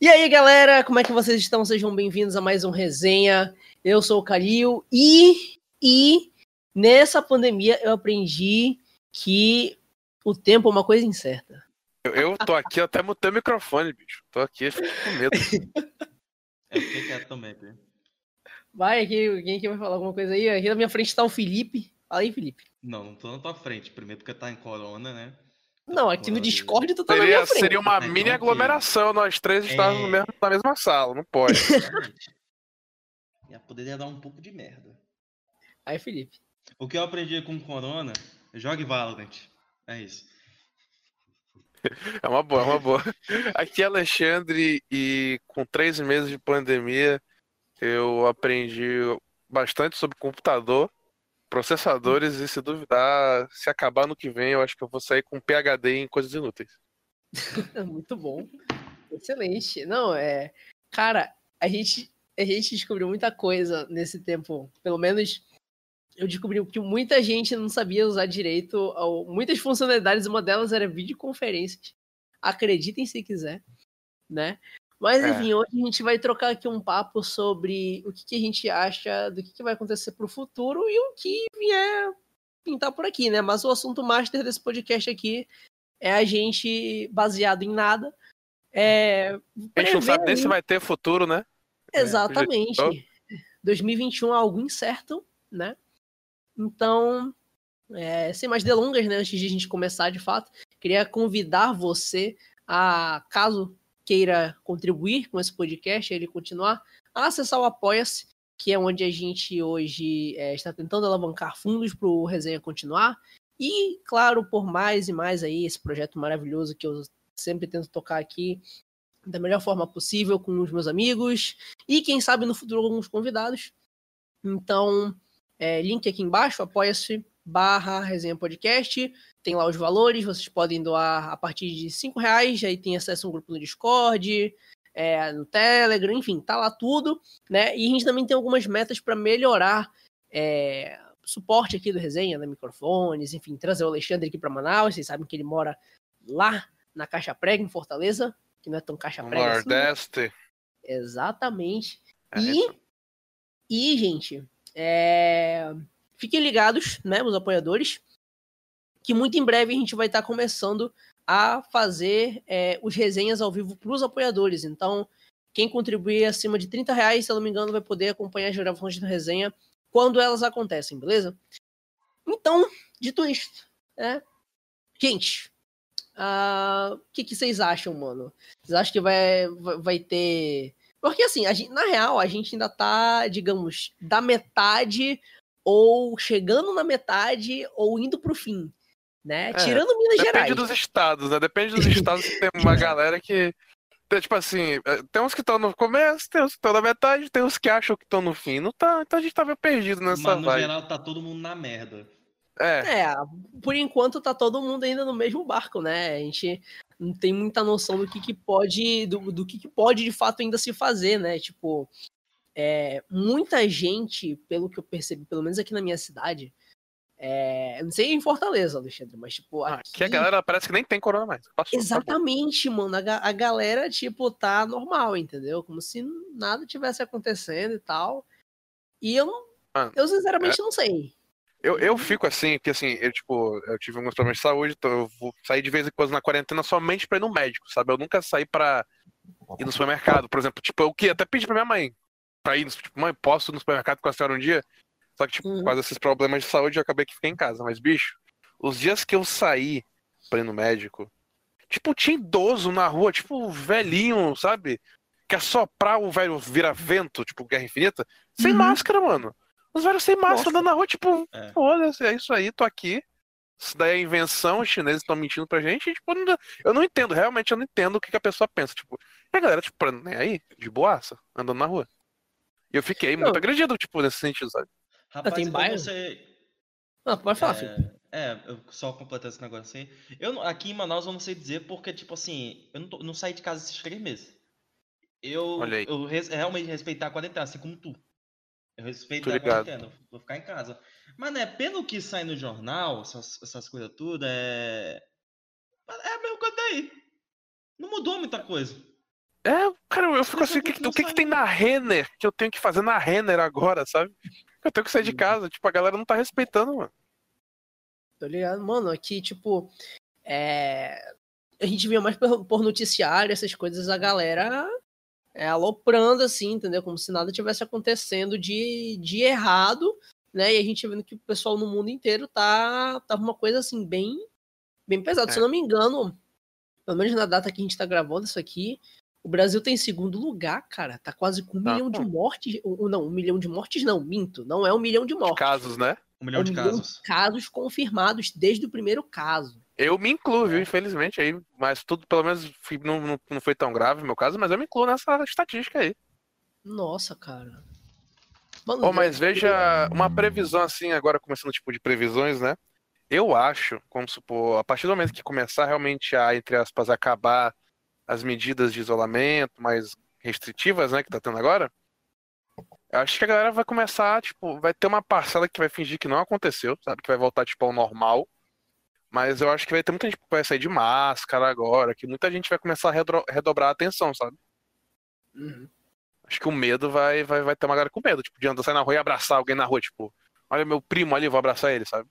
E aí, galera, como é que vocês estão? Sejam bem-vindos a mais um resenha. Eu sou o Calil e e nessa pandemia eu aprendi que o tempo é uma coisa incerta. Eu, eu tô aqui, eu até mutei o microfone, bicho. Tô aqui, fico com medo. É, fiquei quieto também. Vai aqui, quem aqui vai falar alguma coisa aí? Aqui na minha frente tá o Felipe. Fala aí, Felipe. Não, não tô na tua frente. Primeiro porque tá em corona, né? Não, aqui no Discord tu tá na Seria, minha frente. seria uma É, mini aglomeração, nós três estarmos no É. mesmo- na mesma sala, não pode. Poderia dar um pouco de merda. Aí, Felipe. O que eu aprendi com corona, jogue Valorant. É isso. É uma boa, é uma boa. Aqui é Alexandre e com três meses de pandemia eu aprendi bastante sobre computador, processadores e se duvidar, se acabar no que vem, eu acho que eu vou sair com PhD em coisas inúteis. Muito bom. Excelente. Não, é. Cara, a gente, a gente descobriu muita coisa nesse tempo. Pelo menos eu descobri que muita gente não sabia usar direito ao- muitas funcionalidades. Uma delas era videoconferências. Acreditem se quiser, né? Mas É. enfim, hoje a gente vai trocar aqui um papo sobre o que, que a gente acha do que, que vai acontecer pro futuro e o que vier pintar por aqui, né? Mas o assunto master desse podcast aqui é a gente baseado em nada. É, A gente não sabe nem se vai ter futuro, né? Exatamente. projetou. 2021 é algo incerto, né? Então, é, sem mais delongas, né? Antes de a gente começar de fato, queria convidar você a, caso queira contribuir com esse podcast, ele continuar, acessar o Apoia-se, que é onde a gente hoje é, está tentando alavancar fundos para o resenha continuar. E, claro, por mais e mais aí, esse projeto maravilhoso que eu sempre tento tocar aqui da melhor forma possível com os meus amigos e quem sabe no futuro alguns convidados. Então, é, link aqui embaixo, apoia-se barra resenha podcast, tem lá os valores, vocês podem doar a partir de cinco reais, aí tem acesso a um grupo no Discord, é, no Telegram, enfim, tá lá tudo, né? E a gente também tem algumas metas para melhorar é, suporte aqui do resenha, né? Microfones, enfim, trazer o Alexandre aqui para Manaus, vocês sabem que ele mora lá na Caixa Prega, em Fortaleza, que não é tão Caixa Prega assim, né? Nordeste. Exatamente. É, E, e gente, é, fiquem ligados, né, os apoiadores, que muito em breve a gente vai estar começando a fazer é, os resenhas ao vivo para os apoiadores. Então, quem contribuir acima de 30 reais, se eu não me engano, vai poder acompanhar as gravações da resenha quando elas acontecem, beleza? Então, dito isto, né? Gente, ah, o que, que vocês acham, mano? Vocês acham que vai, vai, vai ter. Porque assim, gente- na real, a gente ainda tá, digamos, da metade, ou chegando na metade, ou indo pro fim. Né? É, Tirando Minas Depende Gerais. dos estados, né? Depende dos estados que tem uma galera que. tem, Tipo assim, é, tem uns que estão no começo, tem uns que estão na metade, tem uns que acham que estão no fim. Não tá, então a gente tava perdido nessa Mas no vibe. geral tá todo mundo na merda. É, É, por enquanto tá todo mundo ainda no mesmo barco, né? A gente não tem muita noção do que, que pode, do, do que, que pode de fato ainda se fazer, né? Tipo, é, muita gente, pelo que eu percebi, pelo menos aqui na minha cidade, é, não sei em Fortaleza, Alexandre, mas tipo, Ah, aqui, que a galera parece que nem tem corona mais. Passou, acabou. Exatamente, mano. A, ga- a galera, tipo, tá normal, entendeu? Como se nada tivesse acontecendo e tal. E eu não. Ah, eu sinceramente não sei. Eu, eu fico assim, porque assim, eu, tipo, eu tive alguns problemas de saúde, então eu vou sair de vez em quando na quarentena somente pra ir no médico, sabe? Eu nunca saí pra ir no supermercado, por exemplo. Tipo, eu que até pedi pra minha mãe pra ir, tipo, mãe, posso ir no supermercado com a senhora um dia? Só que, tipo, Uhum. por causa desses problemas de saúde, eu acabei que fiquei em casa. Mas, bicho, os dias que eu saí pra ir no médico, tipo, tinha idoso na rua, tipo, velhinho, sabe? Quer soprar o velho vira-vento, tipo, Guerra Infinita, sem Uhum. máscara, mano. Os velhos sem máscara Nossa. andando na rua, tipo, É. foda-se, é isso aí, tô aqui. Isso daí é invenção, os chineses estão mentindo pra gente. e, tipo, eu não, eu não entendo, realmente eu não entendo o que, que a pessoa pensa. Tipo, e a galera, tipo, nem aí, de boaça, andando na rua. E eu fiquei muito Não. agredido, tipo, nesse sentido, sabe? Rapaz, tem bairro? você. Não, pode falar, filho. É, é, eu só completar esse negócio aí. Eu, não- aqui em Manaus eu não sei dizer porque, tipo assim, eu não, tô- não saí de casa esses três meses. Eu, Olha aí. eu res- realmente respeitar a quarentena, assim como tu. Eu respeito Tô a ligado. quarentena, eu vou ficar em casa. Mas, né, pelo que sai no jornal, essas, essas coisas tudo, é. É a mesma coisa daí. Não mudou muita coisa. É, cara, eu fico assim, o que, que, que, que tem na Renner que eu tenho que fazer na Renner agora, sabe? Eu tenho que sair de casa, tipo, a galera não tá respeitando, mano. Tô ligado, mano, aqui, tipo, é... a gente via mais por, por noticiário, essas coisas, a galera é, aloprando, assim, entendeu? Como se nada tivesse acontecendo de, de errado, né? E a gente vendo que o pessoal no mundo inteiro tá, tá uma coisa, assim, bem, bem pesada. É. Se eu não me engano, pelo menos na data que a gente tá gravando isso aqui, o Brasil tem segundo lugar, cara. Tá quase com um tá, milhão de mortes. Não, um milhão de mortes não, minto. Não é um milhão de mortes. Casos, né? Um milhão é um de milhão casos. De casos confirmados desde o primeiro caso. Eu me incluo, viu, infelizmente, aí, mas tudo, pelo menos, não, não, não foi tão grave no meu caso, mas eu me incluo nessa estatística aí. Nossa, cara. Mano, oh, mas veja uma previsão assim, agora começando tipo de previsões, né? Eu acho, como supor, a partir do momento que começar realmente a, entre aspas, acabar as medidas de isolamento mais restritivas, né, que tá tendo agora, eu acho que a galera vai começar, tipo, vai ter uma parcela que vai fingir que não aconteceu, sabe? Que vai voltar, tipo, ao normal. Mas eu acho que vai ter muita gente que vai sair de máscara agora, que muita gente vai começar a redobrar a atenção, sabe? Uhum. Acho que o medo vai, vai, vai ter uma galera com medo, tipo, de andar sair na rua e abraçar alguém na rua, tipo, olha meu primo ali, vou abraçar ele, sabe?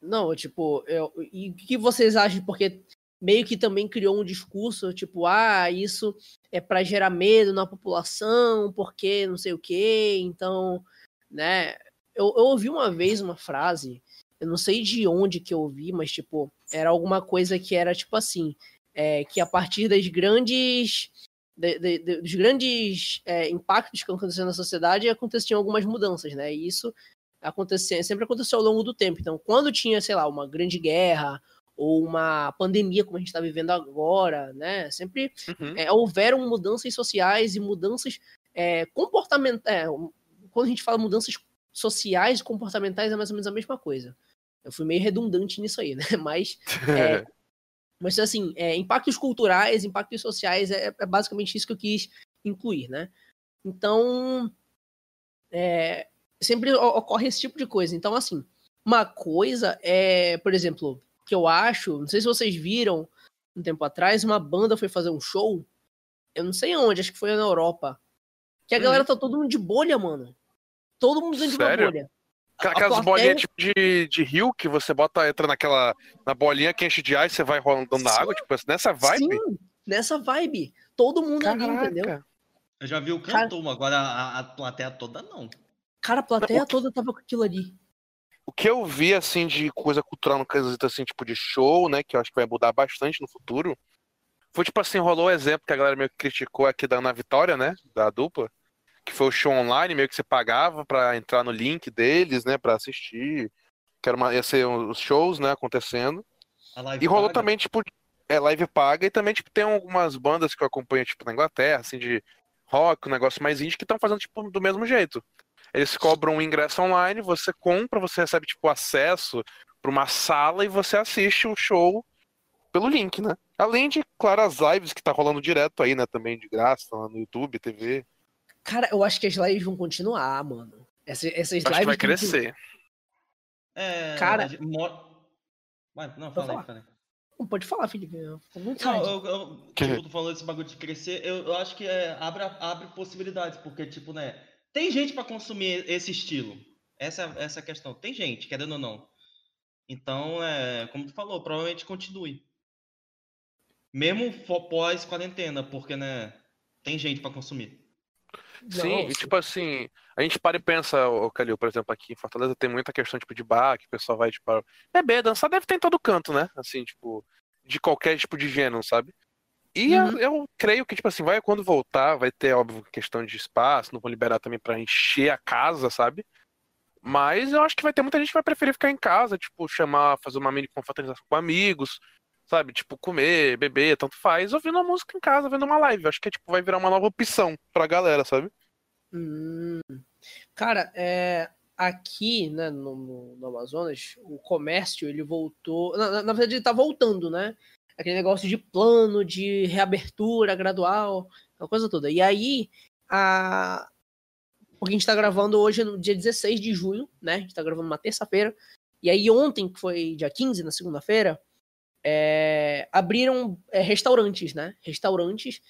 Não, tipo, eu, e o que vocês acham? Porque meio que também criou um discurso, tipo, ah, isso é para gerar medo na população, porque não sei o quê, então, né? Eu, eu ouvi uma vez uma frase eu não sei de onde que eu ouvi, mas, tipo, era alguma coisa que era, tipo assim, é, que a partir das grandes... De, de, de, dos grandes é, impactos que aconteciam na sociedade, aconteciam algumas mudanças, né? E isso acontecia, sempre aconteceu ao longo do tempo. Então, quando tinha, sei lá, uma grande guerra ou uma pandemia como a gente está vivendo agora, né? Sempre uhum. é, houveram mudanças sociais e mudanças é, comportamentais. É, quando a gente fala mudanças sociais e comportamentais, é mais ou menos a mesma coisa. Eu fui meio redundante nisso aí, né? Mas, é, mas assim, é, impactos culturais, impactos sociais, é, é, basicamente isso que eu quis incluir, né? Então, é, sempre ocorre esse tipo de coisa. Então, assim, uma coisa é, por exemplo, que eu acho, não sei se vocês viram um tempo atrás, uma banda foi fazer um show, eu não sei onde, acho que foi na Europa, que a hum. galera tá todo mundo de bolha, mano. Todo mundo dentro Sério? de uma bolha. Aquelas plateia... bolinhas tipo de, de rio que você bota, entra naquela. na bolinha que enche de ar e você vai rolando na água, tipo, nessa vibe? Sim, nessa vibe. Todo mundo Caraca. ali, entendeu? Eu já vi o cantor, Cara... agora a, a, plateia toda não. Cara, a plateia não, toda tava com aquilo ali. O que eu vi, assim, de coisa cultural no quesito, assim, tipo de show, né, que eu acho que vai mudar bastante no futuro, foi, tipo assim, rolou o exemplo que a galera meio que criticou aqui da Ana Vitória, né, da dupla, que foi o show online, meio que você pagava para entrar no link deles, né, para assistir. Que era uma, ia ser os shows, né, acontecendo. e rolou paga. também, tipo, é live paga e também, tipo, tem algumas bandas que eu acompanho, tipo, na Inglaterra, assim, de rock, um negócio mais indie, que estão fazendo, tipo, do mesmo jeito. Eles cobram um ingresso online, você compra, você recebe, tipo, acesso para uma sala e você assiste o show pelo link, né? Além de, claro, as lives que tá rolando direto aí, né, também de graça, no YouTube, TV. Cara, eu acho que as lives vão continuar, mano. Essas, essas acho lives. vai crescer. É. Cara. Vai, não, fala aí, fala aí. Não, pode falar, Felipe. Não, eu, eu, tipo, eu tô falando desse bagulho de crescer, eu, eu acho que é, abre, abre possibilidades, porque, tipo, né, tem gente para consumir esse estilo. Essa, essa é a questão. Tem gente, querendo ou não. Então, é, como tu falou, provavelmente continue. Mesmo pós-quarentena, porque, né, tem gente para consumir. Sim, e, tipo assim, a gente para e pensa, o Calil, por exemplo, aqui em Fortaleza tem muita questão tipo de bar, que o pessoal vai tipo beber, dançar, deve ter em todo canto, né? Assim, tipo, de qualquer tipo de gênero, sabe? E uhum. eu, eu, creio que, tipo assim, vai quando voltar, vai ter, óbvio, questão de espaço, não vão liberar também para encher a casa, sabe? Mas eu acho que vai ter muita gente que vai preferir ficar em casa, tipo, chamar, fazer uma mini confraternização com amigos, sabe? Tipo, comer, beber, tanto faz, ouvindo uma música em casa, vendo uma live. Acho que é, tipo, vai virar uma nova opção pra galera, sabe? Hum. Cara, é, aqui, né, no, no, Amazonas, o comércio, ele voltou... Na, na, verdade, ele tá voltando, né? Aquele negócio de plano, de reabertura gradual, aquela coisa toda. E aí, a... Porque a gente tá gravando hoje no dia 16 de junho, né? A gente tá gravando uma terça-feira. E aí ontem, que foi dia 15, na segunda-feira, é, abriram é, restaurantes, né? Restaurantes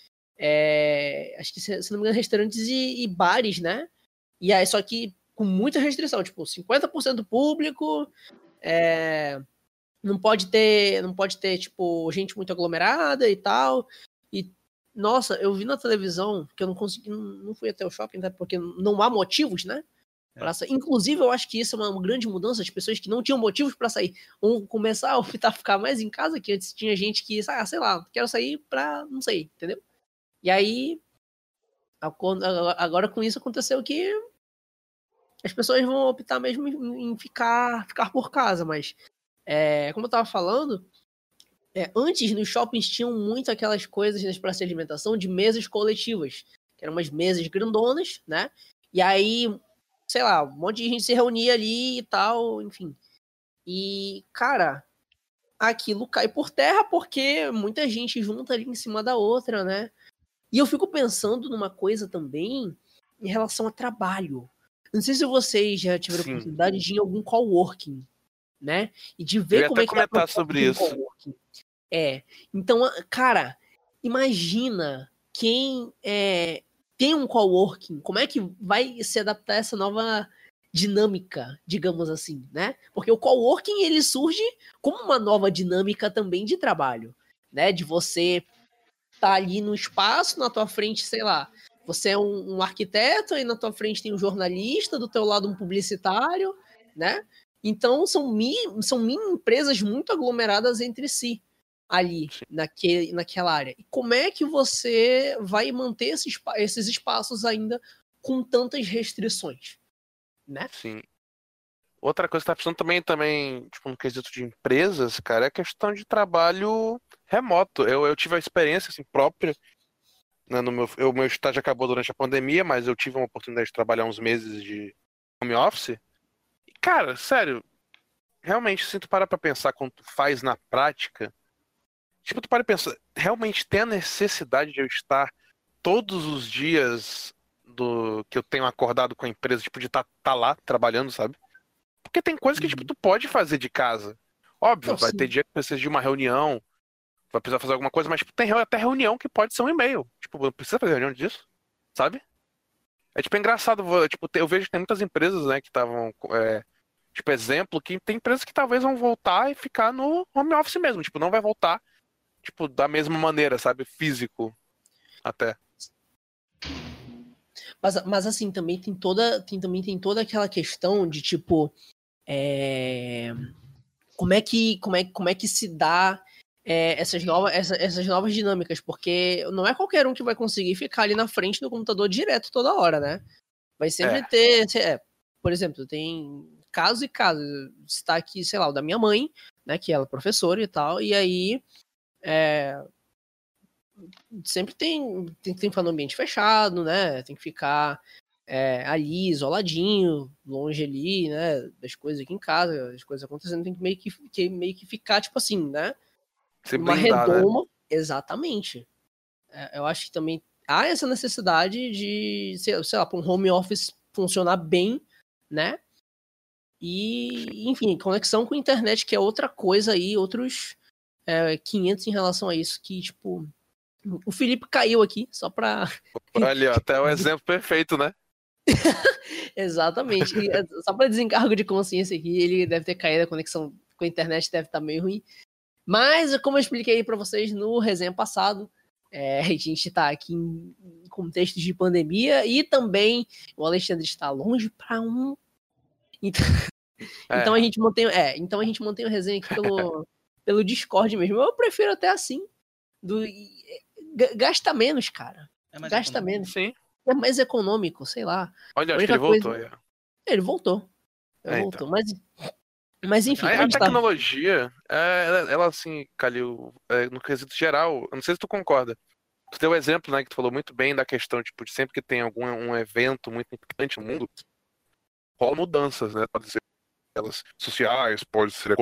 é, acho que, se não me engano, restaurantes e, e, bares, né? E aí, só que com muita restrição, tipo, 50% do público, é, não pode ter, não pode ter, tipo, gente muito aglomerada e tal. E, nossa, eu vi na televisão, que eu não consegui, não fui até o shopping, né, porque não há motivos, né? Pra sair. Inclusive, eu acho que isso é uma grande mudança. As pessoas que não tinham motivos para sair vão começar a optar ficar mais em casa, que antes tinha gente que, ah, sei lá, quero sair pra, não sei, entendeu? E aí, agora com isso aconteceu que as pessoas vão optar mesmo em ficar, ficar por casa, mas é, como eu tava falando, é, antes nos shoppings tinham muito aquelas coisas nas praças de alimentação de mesas coletivas, que eram umas mesas grandonas, né? E aí, sei lá, um monte de gente se reunia ali e tal, enfim. E, cara, aquilo cai por terra porque muita gente junta ali em cima da outra, né? E eu fico pensando numa coisa também em relação a trabalho. Não sei se vocês já tiveram Sim. oportunidade de ir em algum coworking, né? E de ver como é que comentar sobre isso. Coworking. É. Então, cara, imagina quem é, tem um coworking, como é que vai se adaptar a essa nova dinâmica, digamos assim, né? Porque o coworking ele surge como uma nova dinâmica também de trabalho, né? De você tá ali no espaço, na tua frente, sei lá, você é um, um arquiteto, aí na tua frente tem um jornalista, do teu lado um publicitário, né? Então são mini, são mini empresas muito aglomeradas entre si ali naquele, naquela área. E como é que você vai manter esses, esses espaços ainda com tantas restrições? Né? Sim. Outra coisa que tá precisando também, também, tipo, no quesito de empresas, cara, é a questão de trabalho remoto. Eu, eu tive a experiência assim, própria. Né, no meu, o meu estágio acabou durante a pandemia, mas eu tive uma oportunidade de trabalhar uns meses de home office. E, cara, sério, realmente, se tu para pra pensar quando tu faz na prática, tipo, tu para pra pensar, realmente tem a necessidade de eu estar todos os dias do que eu tenho acordado com a empresa, tipo, de estar tá, tá lá trabalhando, sabe? Porque tem coisas que, tipo, uhum. tu pode fazer de casa. Óbvio, vai ter dia que precisa de uma reunião, vai precisar fazer alguma coisa, mas tipo, tem até reunião que pode ser um e-mail. Tipo, não precisa fazer reunião disso, sabe? É tipo é engraçado, tipo, eu vejo que tem muitas empresas, né, que estavam. É, tipo, exemplo, que tem empresas que talvez vão voltar e ficar no home office mesmo. Tipo, não vai voltar, tipo, da mesma maneira, sabe? Físico. Até. Mas, mas assim, também tem toda. Tem, também tem toda aquela questão de, tipo. É... Como é que. Como é, como é que se dá é, essas, novas, essa, essas novas dinâmicas, porque não é qualquer um que vai conseguir ficar ali na frente do computador direto toda hora, né? Vai sempre é. ter. É, por exemplo, tem casos e casos. Está aqui, sei lá, o da minha mãe, né? Que ela é professora e tal, e aí. É, sempre tem, tem, tem que ficar no ambiente fechado, né? Tem que ficar é, ali, isoladinho, longe ali, né? Das coisas aqui em casa, as coisas acontecendo, tem que meio que, que meio que ficar, tipo assim, né? Se uma blindar, né? redoma. Né? Exatamente. É, eu acho que também há essa necessidade de, sei, sei lá, para um home office funcionar bem, né? E, enfim, conexão com a internet, que é outra coisa aí, outros é, 500 em relação a isso, que, tipo, o Felipe caiu aqui, só pra... Olha, até o exemplo perfeito, né? Exatamente. E, é, só para desencargo de consciência aqui, ele deve ter caído, a conexão com a internet deve estar tá meio ruim. Mas, como eu expliquei para vocês no resenha passado, é, a gente está aqui em contexto de pandemia e também o Alexandre está longe para um. Então, é. então, a gente mantém, é, então a gente mantém o resenha aqui pelo, pelo Discord mesmo. Eu prefiro até assim. Do, gasta menos, cara. É gasta econômico. menos. Sim. É mais econômico, sei lá. Olha, acho que ele coisa... voltou. É. Ele voltou. Ele é, voltou. Então. Mas mas enfim. A, a tecnologia, tá... é, ela, ela, assim, Calil, é, no quesito geral, eu não sei se tu concorda. Tu deu o um exemplo, né, que tu falou muito bem da questão, tipo, de sempre que tem algum um evento muito importante no mundo, rola mudanças, né? Pode ser elas sociais, pode ser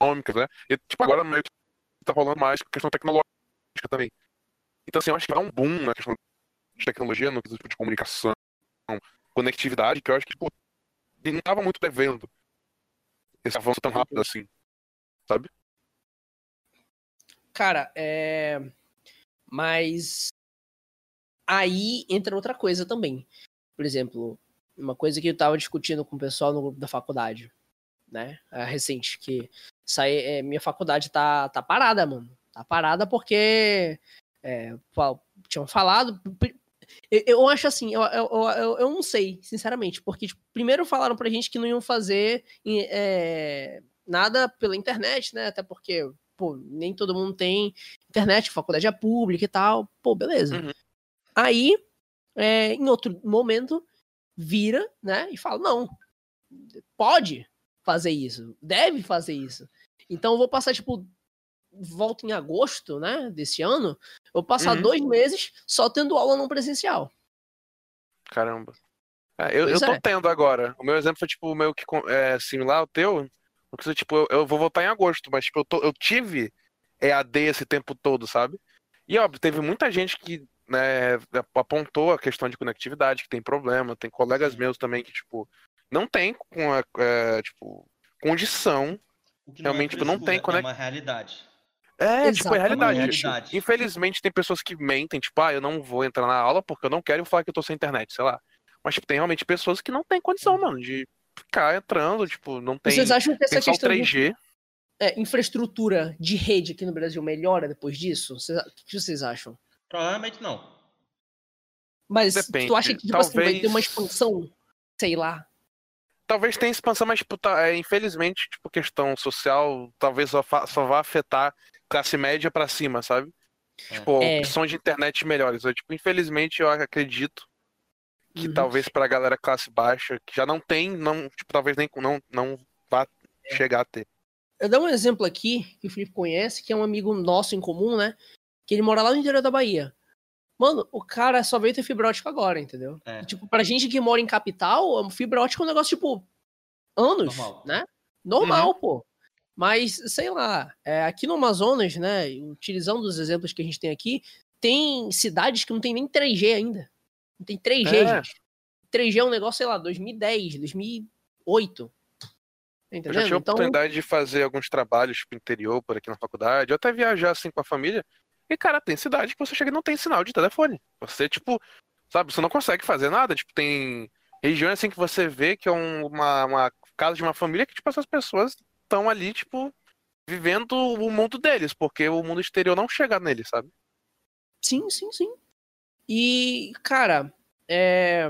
econômicas, né? E, tipo, agora meio que tá rolando mais questão tecnológica também. Então, assim, eu acho que vai um boom na questão de tecnologia, no quesito de comunicação, conectividade, que eu acho que, tipo, não tava muito devendo esse avanço tão rápido assim, sabe? Cara, é. Mas. aí entra outra coisa também. Por exemplo, uma coisa que eu tava discutindo com o pessoal no grupo da faculdade, né? É recente, que sai, é, minha faculdade tá, tá parada, mano. Tá parada porque é, tinham falado. Eu, eu acho assim, eu, eu, eu, eu, não sei, sinceramente, porque tipo, primeiro falaram pra gente que não iam fazer é, nada pela internet, né? Até porque, pô, nem todo mundo tem internet, faculdade é pública e tal. Pô, beleza. Uhum. Aí, é, em outro momento, vira, né? E fala: não, pode fazer isso, deve fazer isso. Então eu vou passar, tipo, volta em agosto, né, desse ano, eu vou passar uhum. dois meses só tendo aula não presencial. Caramba. É, eu, eu tô é. tendo agora. O meu exemplo foi, tipo, meio que é, similar ao teu. Porque, tipo, eu, eu, vou voltar em agosto, mas, tipo, eu, tô, eu tive EAD esse tempo todo, sabe? E, óbvio, teve muita gente que né, apontou a questão de conectividade, que tem problema. Tem colegas meus também que, tipo, não tem com a, é, tipo, condição. Realmente, não, é tipo, não tem conectividade. É uma realidade. É, tipo, é realidade. realidade. Infelizmente, tem pessoas que mentem, tipo, ah, eu não vou entrar na aula porque eu não quero falar que eu tô sem internet, sei lá. Mas, tipo, tem realmente pessoas que não têm condição, é. mano, de ficar entrando, tipo, não tem. Vocês acham que essa questão 3G. De, é, infraestrutura de rede aqui no Brasil melhora depois disso? o que vocês acham? Provavelmente não. Mas Depende. tu acha que tipo, Talvez... assim, vai ter uma expansão? Sei lá. Talvez tenha expansão, mas tipo, tá, é, infelizmente, tipo, questão social, talvez só, só vá afetar classe média para cima, sabe? É. Tipo, é. opções de internet melhores. Eu, tipo, infelizmente, eu acredito que uhum. talvez para a galera classe baixa, que já não tem, não, tipo, talvez nem não, não vá é. chegar a ter. Eu dou um exemplo aqui, que o Felipe conhece, que é um amigo nosso em comum, né? Que ele mora lá no interior da Bahia. Mano, o cara só veio ter fibra ótica agora, entendeu? É. E, tipo, pra gente que mora em capital, fibra ótica é um negócio, tipo, anos, Normal. né? Normal, uhum. pô. Mas, sei lá, é, aqui no Amazonas, né, utilizando os exemplos que a gente tem aqui, tem cidades que não tem nem 3G ainda. Não tem 3G, é. gente. 3G é um negócio, sei lá, 2010, 2008. Entendeu? Eu já tive a então... oportunidade de fazer alguns trabalhos pro interior, por aqui na faculdade, ou até viajar assim com a família. E, cara, tem cidade que você chega e não tem sinal de telefone. Você, tipo, sabe, você não consegue fazer nada. Tipo, tem regiões assim que você vê que é um, uma, uma casa de uma família que, tipo, essas pessoas estão ali, tipo, vivendo o mundo deles, porque o mundo exterior não chega neles, sabe? Sim, sim, sim. E, cara, é...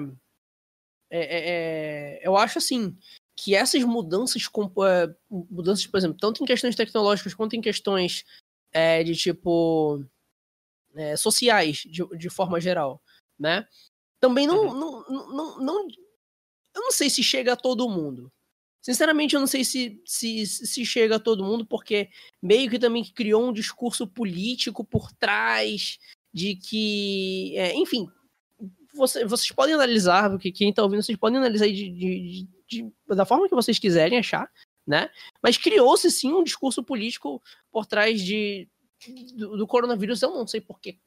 É, é, é eu acho assim que essas mudanças, é, mudanças, por exemplo, tanto em questões tecnológicas quanto em questões é, de tipo é, sociais, de, de forma geral, né? Também não, uhum. não, não, não, não, eu não sei se chega a todo mundo, Sinceramente, eu não sei se, se, se chega a todo mundo, porque meio que também criou um discurso político por trás de que. É, enfim, você, vocês podem analisar, porque quem está ouvindo, vocês podem analisar de, de, de, da forma que vocês quiserem achar, né? Mas criou-se sim um discurso político por trás de, do, do coronavírus. Eu não sei por que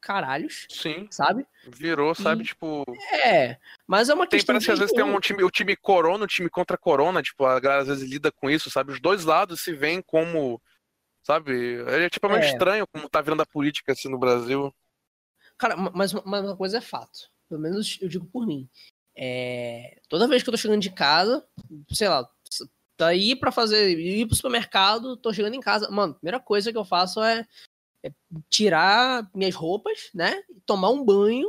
caralhos. Sim. Sabe? Virou, sabe, tipo. É, mas é uma tem, questão. Parece que às vezes tem um time, o time corona, o time contra corona, tipo, a galera às vezes lida com isso, sabe? Os dois lados se veem como. Sabe? É tipo é meio é. estranho como tá virando a política assim no Brasil. Cara, mas, mas uma coisa é fato. Pelo menos eu digo por mim. É, toda vez que eu tô chegando de casa, sei lá, daí tá para fazer ir pro supermercado, tô chegando em casa, mano, a primeira coisa que eu faço é é tirar minhas roupas, né? Tomar um banho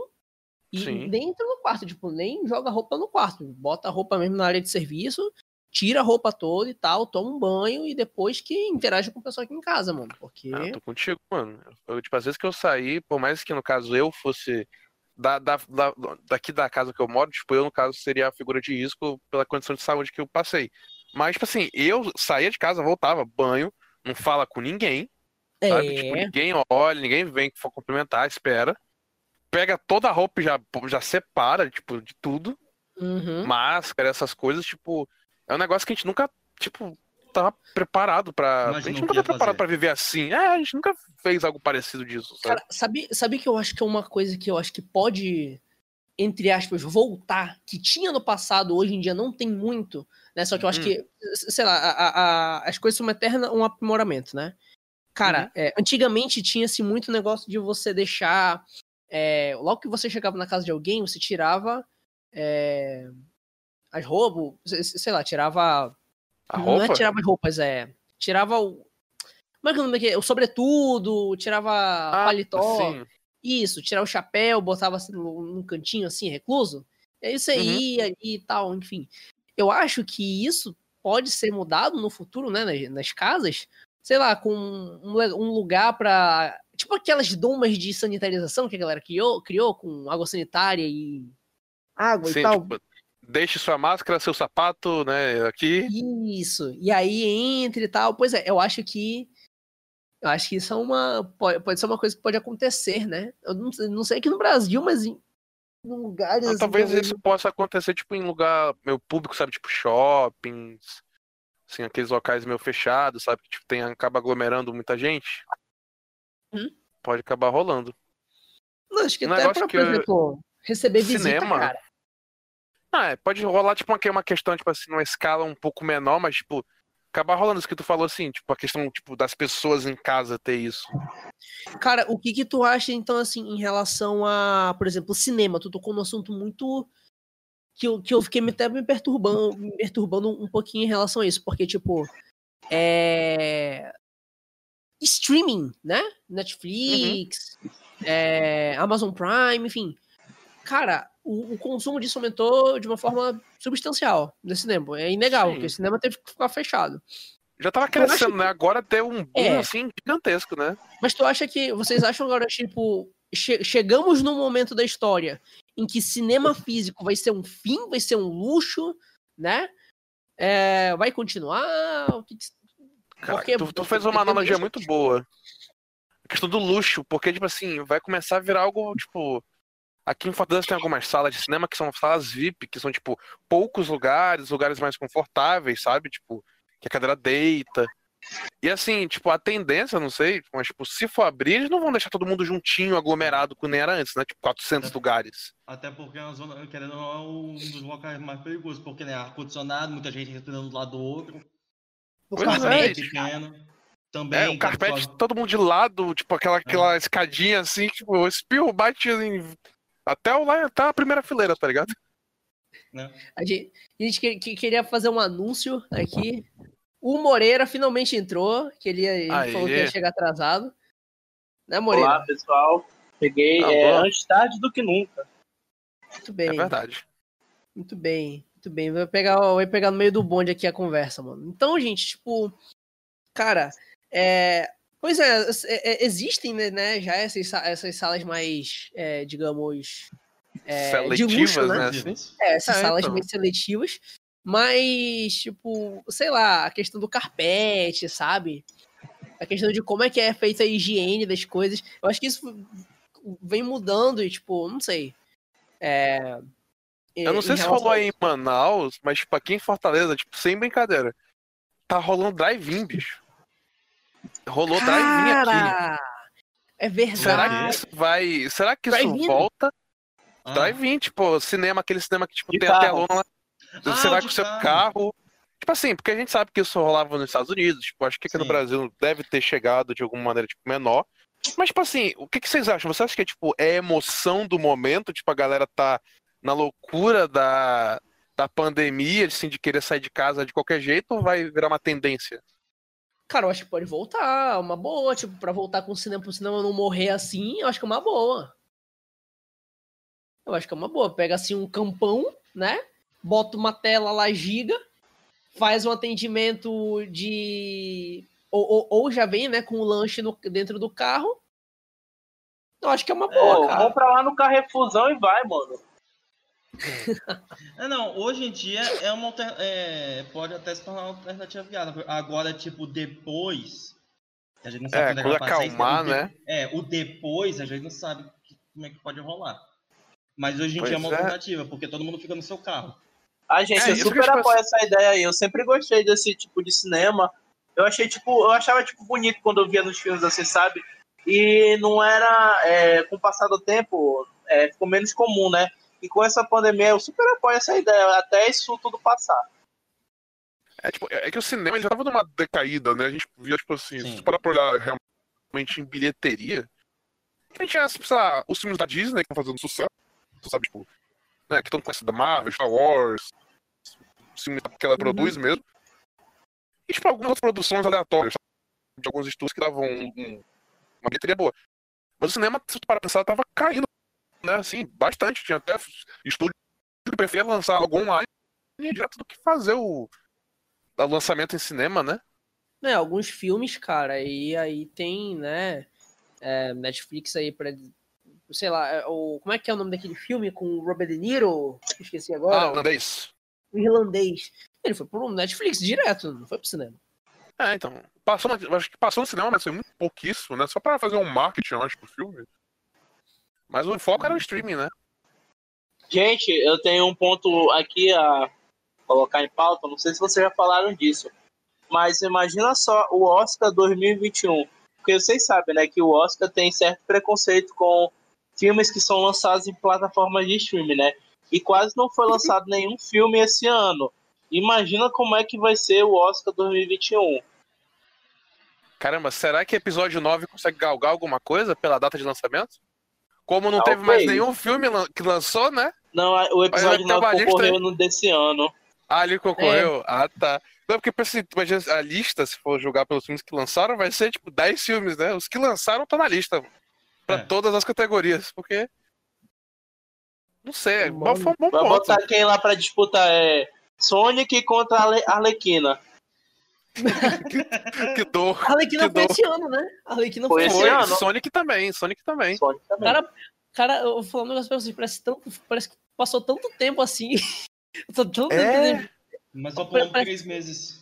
e Sim. nem entra no quarto, tipo, nem joga roupa no quarto, bota a roupa mesmo na área de serviço, tira a roupa toda e tal, toma um banho e depois que interage com o pessoal aqui em casa, mano. Porque. Ah, tô contigo, mano. Eu, tipo, às vezes que eu saí, por mais que no caso eu fosse da, da, da, daqui da casa que eu moro, tipo, eu, no caso, seria a figura de risco pela condição de saúde que eu passei. Mas, tipo assim, eu saía de casa, voltava, banho, não fala com ninguém, Sabe? Tipo, é. ninguém olha, ninguém vem for cumprimentar, espera. Pega toda a roupa e já, já separa, tipo, de tudo. Uhum. Máscara, essas coisas, tipo. É um negócio que a gente nunca, tipo, tava preparado pra. Imagina a gente nunca tá preparado para viver assim. É, a gente nunca fez algo parecido disso. Sabe? Cara, sabe, sabe que eu acho que é uma coisa que eu acho que pode, entre aspas, voltar, que tinha no passado, hoje em dia não tem muito, né? Só que eu acho hum. que, sei lá, a, a, as coisas são uma eterna um aprimoramento, né? Cara, uhum. é, antigamente tinha-se muito negócio de você deixar é, logo que você chegava na casa de alguém, você tirava é, as roupas, sei lá, tirava. A não roupa? é tirava as roupas, é. Tirava o. Como é que é o nome aqui? O sobretudo, tirava Ah, paletó. sim. Isso, tirar o chapéu, botava assim num num cantinho assim, recluso. E aí você Uhum. ia ali e tal, enfim. Eu acho que isso pode ser mudado no futuro, né, nas, nas casas, sei lá, com um, um lugar pra. Tipo aquelas domas de sanitarização que a galera criou, criou com água sanitária e água e Sim, tal. tipo, deixe sua máscara, seu sapato, né, aqui. Isso. E aí entre e tal. Pois é, eu acho que. Eu acho que isso é uma. Pode, pode ser uma coisa que pode acontecer, né? Eu não, sei- não sei aqui no Brasil, mas em, em lugares. Então, assim, talvez talvez- isso possa acontecer, tipo, em lugar meio público, sabe? Tipo, shoppings, assim, aqueles locais meio fechados, sabe? Que tipo, tem, acaba aglomerando muita gente. Hum. Pode acabar rolando. Não, acho que Um até negócio pra, que por eu- exemplo, receber visita, Cinema. cara. Ah, é, pode rolar, tipo, uma, uma questão, tipo assim, numa escala um pouco menor, mas, tipo, acabar rolando isso que tu falou, assim, tipo, a questão, tipo, das pessoas em casa ter isso. Cara, o que que tu acha, então, assim, em relação a, por exemplo, cinema? Tu tocou num assunto muito... Que eu, que eu fiquei até me perturbando, me perturbando um pouquinho em relação a isso, porque, tipo, é... Streaming, né? Netflix, é, Amazon Prime, enfim. Cara, o, o consumo disso aumentou de uma forma substancial no cinema. É inegável, Sim. porque o cinema teve que ficar fechado. Já tava acho crescendo, que- né? Agora tem um boom, É. assim, gigantesco, né? Mas tu acha que. Vocês acham agora, tipo, che- chegamos num momento da história em que cinema físico vai ser um fim, vai ser um luxo, né? É, vai continuar? O que que- Cara, Porque- tu, tu fez uma tem analogia muito boa. A questão do luxo, porque, tipo assim, vai começar a virar algo, tipo. Aqui em Fortaleza tem algumas salas de cinema que são salas VIP, que são, tipo, poucos lugares, lugares mais confortáveis, sabe? Tipo, que a cadeira deita. E assim, tipo, a tendência, não sei, mas, tipo, se for abrir, eles não vão deixar todo mundo juntinho, aglomerado, como nem era antes, né? Tipo, 400 É. ou Até porque é uma zona, querendo ou não, é um dos locais mais perigosos, porque né, ar-condicionado, muita gente respirando do lado do outro, o Pois é, carpete, pequeno. Também. É, o carpete, todo mundo de lado, tipo, aquela, aquela escadinha assim, tipo, o espirro bate em... até, o, lá- até a primeira fileira, tá ligado? né? A gente, a gente que- que- queria fazer um anúncio aqui. O Moreira finalmente entrou, que ele, ia- ele falou que ia chegar atrasado. Né, Moreira? Olá, pessoal. Cheguei Tá é, antes tarde do que nunca. Muito É bem. verdade. Muito bem, muito bem. Vai pegar, vai pegar no meio do bonde aqui a conversa, mano. Então, gente, tipo, cara, é, pois é, é, é, existem, né, né, já essas, sa- essas salas mais, é, digamos, é, de Seletivas, luxo, né? né? Vivos. É, essas É, salas então. mais seletivas, mas, tipo, sei lá, a questão do carpete, sabe? A questão de como é que é feita a higiene das coisas. Eu acho que isso vem mudando e, tipo, não sei. É, Eu não sei se rolou a aí em Manaus, mas, tipo, aqui em Fortaleza, tipo, sem brincadeira, tá rolando drive-in, bicho. Rolou drive-in aqui. É verdade. Será que isso vai. Será que isso volta? Ah. Drive-in, tipo, cinema, aquele cinema que tipo, De tem a carro. telona. Ah, Você vai de com o seu carro. carro. Tipo assim, porque a gente sabe que isso rolava nos Estados Unidos. Tipo, acho que aqui no Sim. Brasil deve ter chegado de alguma maneira, tipo, menor. Mas, tipo assim, o que, que vocês acham? Você acha que é, tipo, é emoção do momento? Tipo, a galera tá na loucura da, da pandemia, assim, de querer sair de casa de qualquer jeito, ou vai virar uma tendência? Cara, eu acho que pode voltar, uma boa, tipo, pra voltar com o cinema pro cinema não morrer assim, eu acho que é uma boa. Eu acho que é uma boa. Pega assim um campão, né? Bota uma tela lá giga, faz um atendimento de. Ou, ou, ou já vem, né, com o lanche no- dentro do carro. Eu acho que é uma boa, Pô, cara. compra lá no Carrefusão e vai, mano. É, não, hoje em dia é uma alter- é, pode até se tornar uma alternativa viável. Agora, tipo, depois. A gente não sabe É, quando quando isso, acalmar, de- né? É, o depois a gente não sabe como é que pode rolar. Mas hoje em Pois dia é uma é. alternativa, porque todo mundo fica no seu carro. A gente, É, eu super eu, apoio essa ideia aí. Eu sempre gostei desse tipo de cinema. Eu achei, tipo, eu achava, tipo, bonito quando eu via nos filmes, assim, sabe? E não era, é, com o passar do tempo, é, ficou menos comum, né? E com essa pandemia, eu super apoio essa ideia, até isso tudo passar. É, tipo, é que o cinema já tava numa decaída, né? A gente via, tipo assim, Sim. se parar pra olhar realmente em bilheteria, A gente tinha, sei lá, os filmes da Disney que estão fazendo sucesso, tu sabe, tipo, né, que estão conhecendo da Marvel, Star Wars, que ela produz mesmo. E, tipo, algumas produções aleatórias, de alguns estúdios que davam um, um, uma bilheteria boa. Mas o cinema, se tu para pensar, tava caindo, né, assim, bastante. Tinha até estúdio que preferia lançar algo online direto do que fazer o, o lançamento em cinema, né? É, alguns filmes, cara, e aí tem, né, é, Netflix aí pra, sei lá, é, o, como é que é o nome daquele filme com o Robert De Niro? Esqueci agora. Ah. O irlandês. Ele foi pro Netflix direto, não foi pro cinema. É, então. Passou acho que passou no cinema, mas foi muito pouquíssimo, né? Só pra fazer um marketing, eu acho, pro filme. Mas o foco era o streaming, né? Gente, eu tenho um ponto aqui a colocar em pauta, não sei se vocês já falaram disso, mas imagina só o Oscar 2021, porque vocês sabem, né, que o Oscar tem certo preconceito com filmes que são lançados em plataformas de streaming, né? E quase não foi lançado nenhum filme esse ano. Imagina como é que vai ser o Oscar 2021. Caramba, será que episódio 9 consegue galgar alguma coisa pela data de lançamento? Como não Ah, teve mais nenhum filme que lançou, né? Não, o episódio Mas vai ter uma 9 lista concorreu no desse ano. Ah, ele concorreu? Ah, tá. Não, porque assim, imagina, a lista, se for julgar pelos filmes que lançaram, vai ser tipo 10 filmes, né? Os que lançaram estão na lista. Pra É. todas as categorias, porque. Não sei, mas foi um bom Vai ponto. botar quem lá pra disputar é Sonic contra a Arle- Arlequina. Que dor. A Arlequina Que foi dor. esse ano, né? A Arlequina Foi foi, esse ano. Sonic também, Sonic também. Sonic também. Cara, cara, eu vou falar um negócio pra vocês, parece, tanto, parece que passou tanto tempo assim. Eu tô tanto É. tempo- Mas só Parece- por três meses.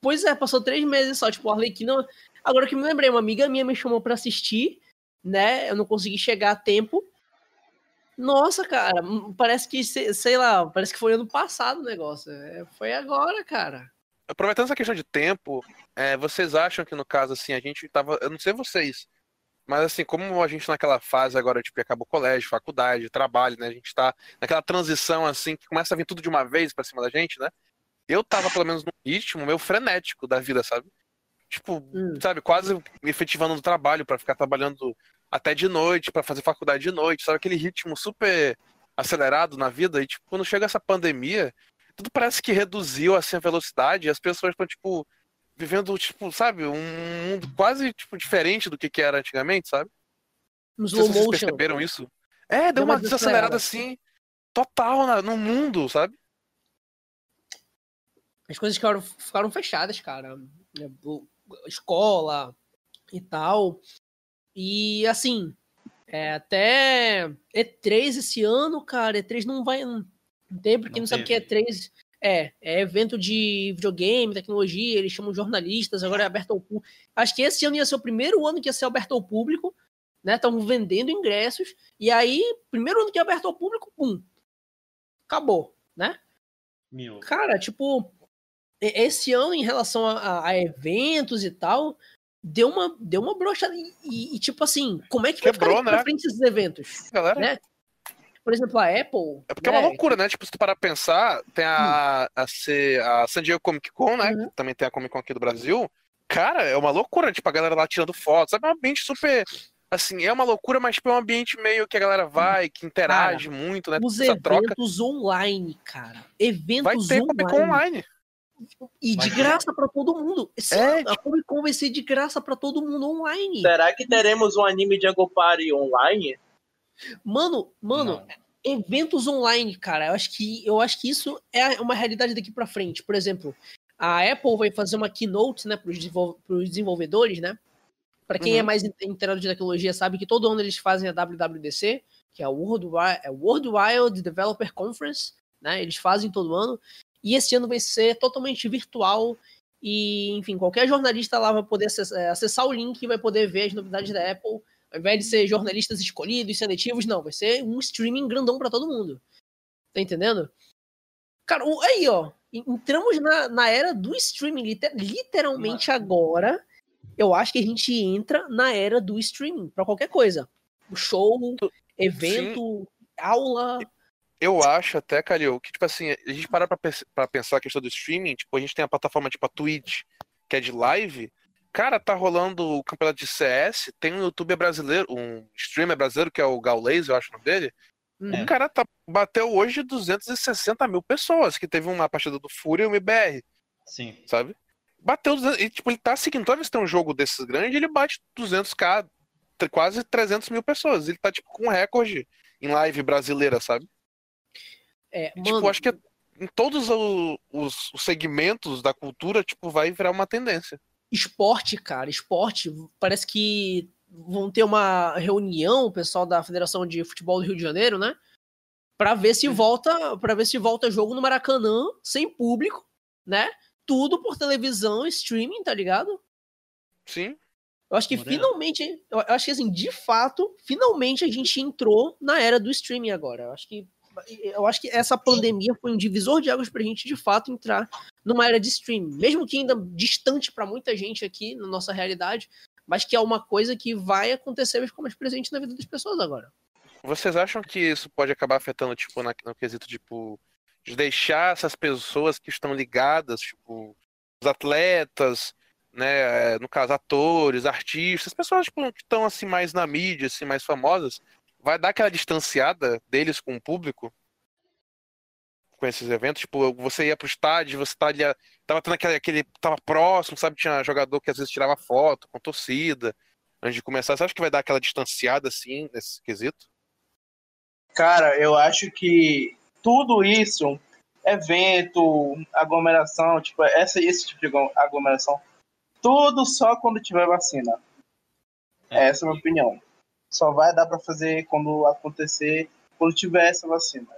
Pois é, passou três meses só, tipo, a Arlequina. Agora que eu me lembrei, uma amiga minha me chamou pra assistir, né? Eu não consegui chegar a tempo. Nossa, cara, hum, parece que, se- sei lá, parece que foi ano passado o negócio. É, foi agora, cara. Aproveitando essa questão de tempo, é, vocês acham que no caso, assim, a gente tava. Eu não sei vocês, mas assim, como a gente naquela fase agora, tipo, acabou colégio, faculdade, trabalho, né? A gente tá naquela transição, assim, que começa a vir tudo de uma vez pra cima da gente, né? Eu tava, pelo menos, num ritmo meio frenético da vida, sabe? Tipo, Hum. sabe, quase me efetivando no trabalho pra ficar trabalhando até de noite, pra fazer faculdade de noite, sabe? Aquele ritmo super acelerado na vida. E, tipo, quando chega essa pandemia, tudo parece que reduziu assim a velocidade e as pessoas estão tipo vivendo tipo sabe um mundo quase tipo diferente do que, que era antigamente sabe sei slow vocês perceberam isso é deu Deu uma uma desacelerada desacelerada. assim total na- no mundo sabe As coisas ficaram, ficaram fechadas, cara. É, o- Escola e tal. E assim, é, até E3 esse ano, cara, E3 não vai. Não tem, porque Não não, sabe o que é teve. E3. É, é evento de videogame, tecnologia, eles chamam jornalistas, agora é aberto ao público. Acho que esse ano ia ser o primeiro ano que ia ser aberto ao público, né? Estavam vendendo ingressos, e aí, primeiro ano que é aberto ao público, pum. Acabou, né? Mil. Cara, tipo, esse ano, em relação a- a eventos e tal, deu uma, deu uma brochada. E, e, tipo assim, como é que vai Quebrou, ficar daqui pra né? frente esses eventos? galera Né? Por exemplo, a Apple. é porque é né, uma loucura né tipo se tu parar pra pensar tem a a, C- a San Diego Comic Con né Uhum. também tem a Comic Con aqui do Brasil cara é uma loucura tipo a galera lá tirando fotos sabe é um ambiente super assim é uma loucura mas tipo é um ambiente meio que a galera vai que interage muito né Os essa troca eventos online, cara. Eventos vai ter Comic Con online. E Vai de graça pra todo mundo. Esse É, a Comic Con vai ser de graça pra todo mundo online. Será que teremos um anime Jungle Party online? Mano, mano, Não. eventos online, cara. Eu acho que eu acho que isso é uma realidade daqui pra frente. Por exemplo, a Apple vai fazer uma keynote, né, para os desenvolvedores, né? Para quem Uhum. é mais inteirado de tecnologia sabe que todo ano eles fazem a WWDC, que é a World, é World Wide Developer Conference, né? Eles fazem todo ano. E esse ano vai ser totalmente virtual e, enfim, qualquer jornalista lá vai poder acessar, é, acessar o link e vai poder ver as novidades da Apple. Ao invés de ser jornalistas escolhidos, seletivos, não, vai ser um streaming grandão pra todo mundo. Tá entendendo? Cara, aí, ó. en- Entramos na, na era do streaming, liter- literalmente agora. Eu acho que a gente entra na era do streaming, pra qualquer coisa. Show, evento, aula. Eu acho até, Calil, que, tipo assim, a gente para pra, pra pensar a questão do streaming, tipo, a gente tem a plataforma tipo a Twitch, que é de live, Cara, tá rolando o campeonato de CS, tem um youtuber brasileiro, um streamer brasileiro, que é o Gaules, eu acho o nome dele. Uhum. O cara tá, bateu hoje 260 mil pessoas, que teve uma partida do Fúria e o MBR, Sim. sabe? Bateu, 200 e tipo, ele tá seguindo, toda vez que tem um jogo desses grandes, ele bate 200k, t- quase 300 mil pessoas. Ele tá, tipo, com um recorde em live brasileira, sabe? É, E, tipo, mano, acho que em todos os, os segmentos da cultura, tipo, vai virar uma tendência. esporte, cara, esporte, parece que vão ter uma reunião, o pessoal da Federação de Futebol do Rio de Janeiro, né? Pra ver se volta, para ver se volta jogo no Maracanã sem público, né? Tudo por televisão, streaming, tá ligado? Sim. Eu acho que Moderno. finalmente, eu eu acho que assim, de fato, finalmente a gente entrou na era do streaming agora. Eu acho que eu acho que essa pandemia foi um divisor de águas pra gente de fato entrar numa era de streaming, mesmo que ainda distante pra muita gente aqui na nossa realidade, mas que é uma coisa que vai acontecer e ficar mais presente na vida das pessoas agora. Vocês acham que isso pode acabar afetando, tipo, na- no quesito, tipo, de deixar essas pessoas que estão ligadas, tipo, os atletas, né, eh, no caso, atores, artistas, pessoas, tipo, que estão, assim, mais na mídia, assim, mais famosas, vai dar aquela distanciada deles com o público? Com esses eventos? Tipo, você ia pro estádio, você tá ali, tava tendo aquele, aquele, tava próximo, sabe, tinha jogador que às vezes tirava foto com torcida, antes de começar, você acha que vai dar aquela distanciada, assim, nesse quesito? Cara, eu acho que tudo isso, evento, aglomeração, tipo, essa, esse tipo de aglomeração, tudo só quando tiver vacina. É. Essa é a minha opinião. Só vai dar pra fazer quando acontecer, quando tiver essa vacina.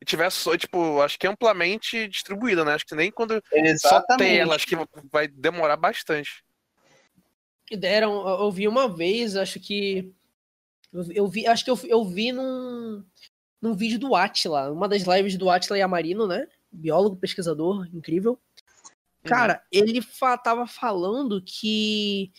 e tivesse, só, tipo, acho que amplamente distribuída, né? Acho que nem quando só tem Exatamente. ela, acho que vai demorar bastante. E deram, eu vi uma vez, acho que eu, vi- acho que eu, eu vi num, num vídeo do Atila, uma das lives do Atila e Amarino, né? Biólogo, pesquisador, incrível. Cara, ele fa tava falando que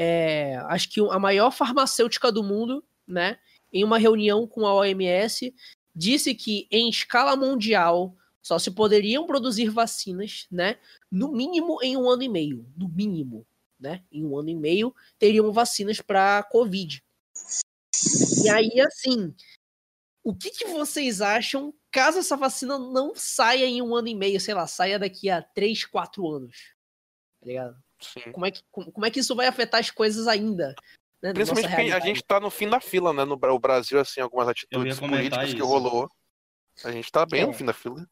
é, acho que a maior farmacêutica do mundo, né, em uma reunião com a OMS, disse que em escala mundial só se poderiam produzir vacinas, né, no mínimo em um ano e meio, no mínimo, né, em um ano e meio teriam vacinas para Covid. E aí, assim, o que, que vocês acham caso essa vacina não saia em um ano e meio, sei lá, saia daqui a 3, 4 anos? Tá ligado? Sim. Como é que, como, é que isso vai afetar as coisas ainda? Né, Principalmente porque a gente tá no fim da fila, né? No o Brasil, assim, algumas atitudes políticas que isso. rolou. A gente tá bem É. no fim da fila.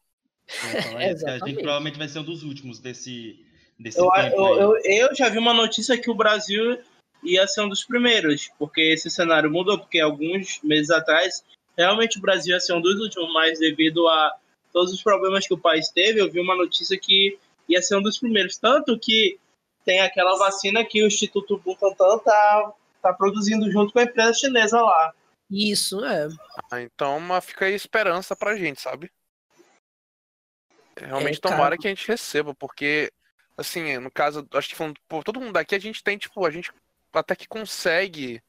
Que a gente provavelmente vai ser um dos últimos desse, desse Eu, tempo eu, eu, eu já vi uma notícia que o Brasil ia ser um dos primeiros, porque esse cenário mudou, porque alguns meses atrás, realmente o Brasil ia ser um dos últimos, mas devido a todos os problemas que o país teve, eu vi uma notícia que ia ser um dos primeiros. Tanto que tem aquela vacina que o Instituto Butantan tá, tá produzindo junto com a empresa chinesa lá. Isso, é. Ah, Então, fica aí esperança pra gente, sabe? Realmente É, cara. tomara que a gente receba, porque, assim, no caso, acho que falando, pô, todo mundo daqui, a gente tem, tipo, a gente até que consegue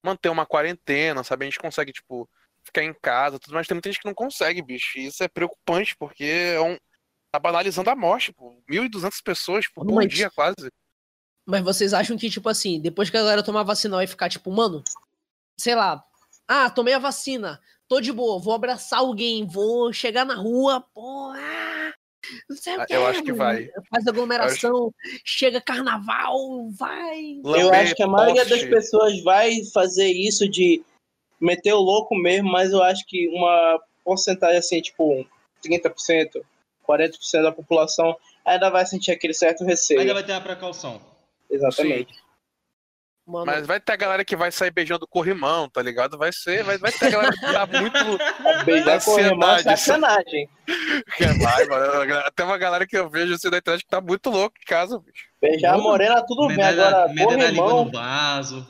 manter uma quarentena, sabe? A gente consegue, tipo, ficar em casa, tudo, mas tem muita gente que não consegue, bicho. E isso é preocupante, porque é um. Tá banalizando a morte, pô. 1.200 pessoas por Mas- dia, quase. Mas vocês acham que, tipo assim, depois que a galera tomar a vacina, vai ficar, tipo, mano, sei lá, ah, tomei a vacina, tô de boa, vou abraçar alguém, vou chegar na rua, pô, ah, não sei o Ah, que. eu acho que vai. Faz aglomeração, chega carnaval, vai. Eu acho que a maioria das poste. pessoas vai fazer isso de meter o louco mesmo, mas eu acho que uma porcentagem assim, tipo 30%, 40% da população ainda vai sentir aquele certo receio. Ainda vai ter a precaução. Exatamente. Mano, Mas vai ter a galera que vai sair beijando o corrimão, tá ligado? Vai ser, vai, vai ter a galera que tá muito. Beijar com irmão é sacanagem. Que vai, mano. Tem uma galera que eu vejo assim na internet que tá muito louco em casa, bicho. Beijar a morena, tudo bem. Agora, medalha da corrimão, no vaso.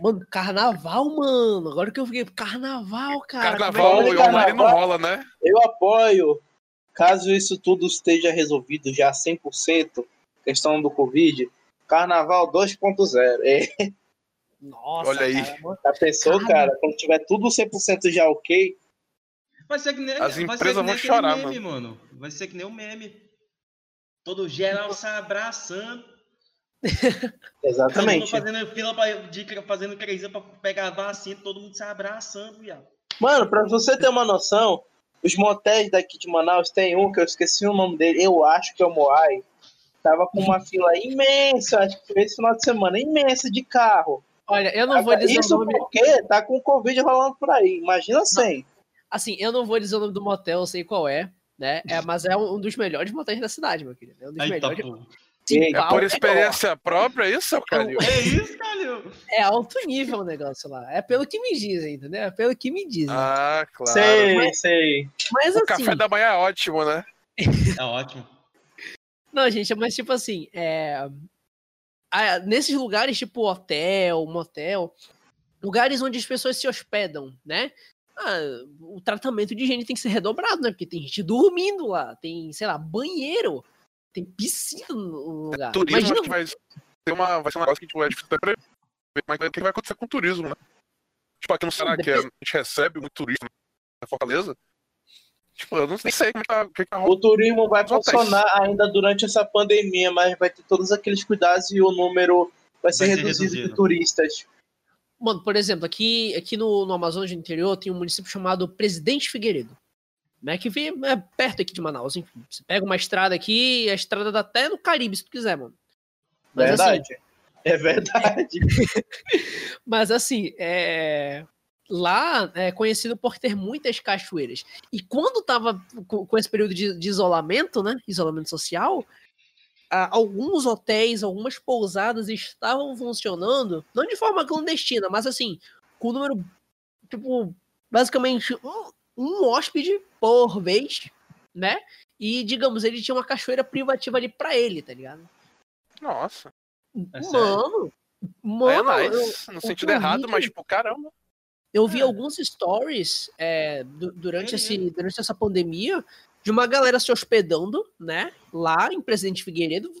mano, carnaval, mano. Agora que eu fiquei, carnaval, cara. é Carnaval e o Mari não rola, né? eu apoio. Caso isso tudo esteja resolvido já 100%, questão do Covid, Carnaval 2.0. É, Nossa, Olha aí. cara, mano. já pensou, Cara. cara? Quando tiver tudo 100% já ok, Vai ser que nem, As empresas vão chorar, meme, mano. Vai ser que nem o meme. Todo geral se abraçando. Exatamente. Todo mundo fazendo fila pra, de, fazendo crazy pra pegar a vacina, todo mundo se abraçando, viado. Mano, pra você ter uma noção, os motéis daqui de Manaus tem um que eu esqueci o nome dele, eu acho que é o Moai. Tava com uma fila imensa, acho que foi esse final de semana, imensa de carro. Olha, eu não vou dizer Isso o nome. porque tá com o Covid rolando por aí. Imagina sem. Assim, eu não vou dizer o nome do motel, eu sei qual é, né? É, mas é um, dos melhores motéis da cidade, meu querido. É um dos Aí tá, melhores. pô. Sim, É É por experiência própria isso, cara? É isso, Calil. É alto nível o negócio lá. É pelo que me dizem, entendeu? É pelo que me dizem. Ah, claro. Sei, sei. mas O assim, café da manhã é ótimo, né? É ótimo. Não, gente, mas tipo assim, é... ah, nesses lugares tipo hotel, motel, lugares onde as pessoas se hospedam, né? Ah, o tratamento de higiene tem que ser redobrado, né? Porque tem gente dormindo lá, tem, sei lá, banheiro, tem piscina no lugar. Turismo Imagina, vai ser uma, vai ser um negócio que a gente vai difícil até prever. Mas o que vai acontecer com o turismo, né? Tipo, aqui no Ceará, que a gente recebe muito turista na Fortaleza. Tipo, eu não nem sei como tá, o que tá rolando. O turismo vai funcionar ainda durante essa pandemia, mas vai ter todos aqueles cuidados e o número vai ser Vai ser reduzido de turistas. Mano, por exemplo, aqui, aqui no, no Amazonas do interior tem um município chamado Presidente Figueiredo. Né, que vem, é perto aqui de Manaus, enfim. Você pega uma estrada aqui, a estrada dá até no Caribe, se tu quiser, mano. Mas assim, verdade. É verdade. mas assim, é... lá é conhecido por ter muitas cachoeiras. E quando tava com, esse período de, de isolamento, né? Isolamento social, alguns hotéis, algumas pousadas estavam funcionando, não de forma clandestina, mas assim, com o número, tipo, basicamente um, um hóspede por vez, né? E, digamos, ele tinha uma cachoeira privativa ali pra ele, tá ligado? Nossa. É mano, mano, é nice. No sentido errado, mas, tipo, caramba. Eu vi É. alguns stories é, du- durante, É, esse, durante essa pandemia de uma galera se hospedando, né, lá em Presidente Figueiredo,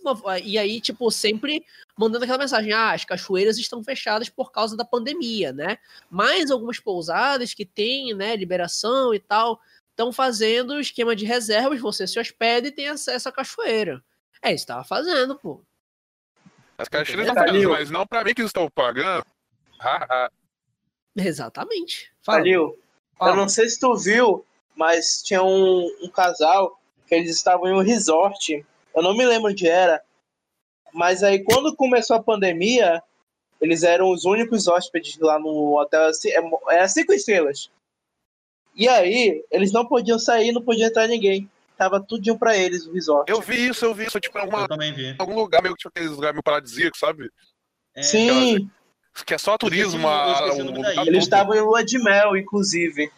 e aí, tipo, sempre mandando aquela mensagem, ah, as cachoeiras estão fechadas por causa da pandemia, né, mas algumas pousadas que têm, né, liberação e tal, estão fazendo esquema de reservas, você se hospeda e tem acesso à cachoeira. É, isso tava fazendo, pô. As Entendeu? estão mas não pra mim que estão pagando. Ah, ah. Exatamente. Fala. Calil, eu não sei se tu viu, mas tinha um, um casal que eles estavam em um resort. Eu não me lembro onde era. Mas aí, quando começou a pandemia, eles eram os únicos hóspedes lá no hotel. assim, é mo- Era cinco estrelas. E aí, eles não podiam sair, não podia entrar ninguém. Tava tudinho pra eles, o resort. Eu vi isso, eu vi isso, tipo, em alguma, Eu também vi. algum lugar meio que tipo, aqueles lugares meio paradisíacos, sabe? É, Sim, Que é só turismo, a- o ilha. eles estavam em lua de mel, inclusive.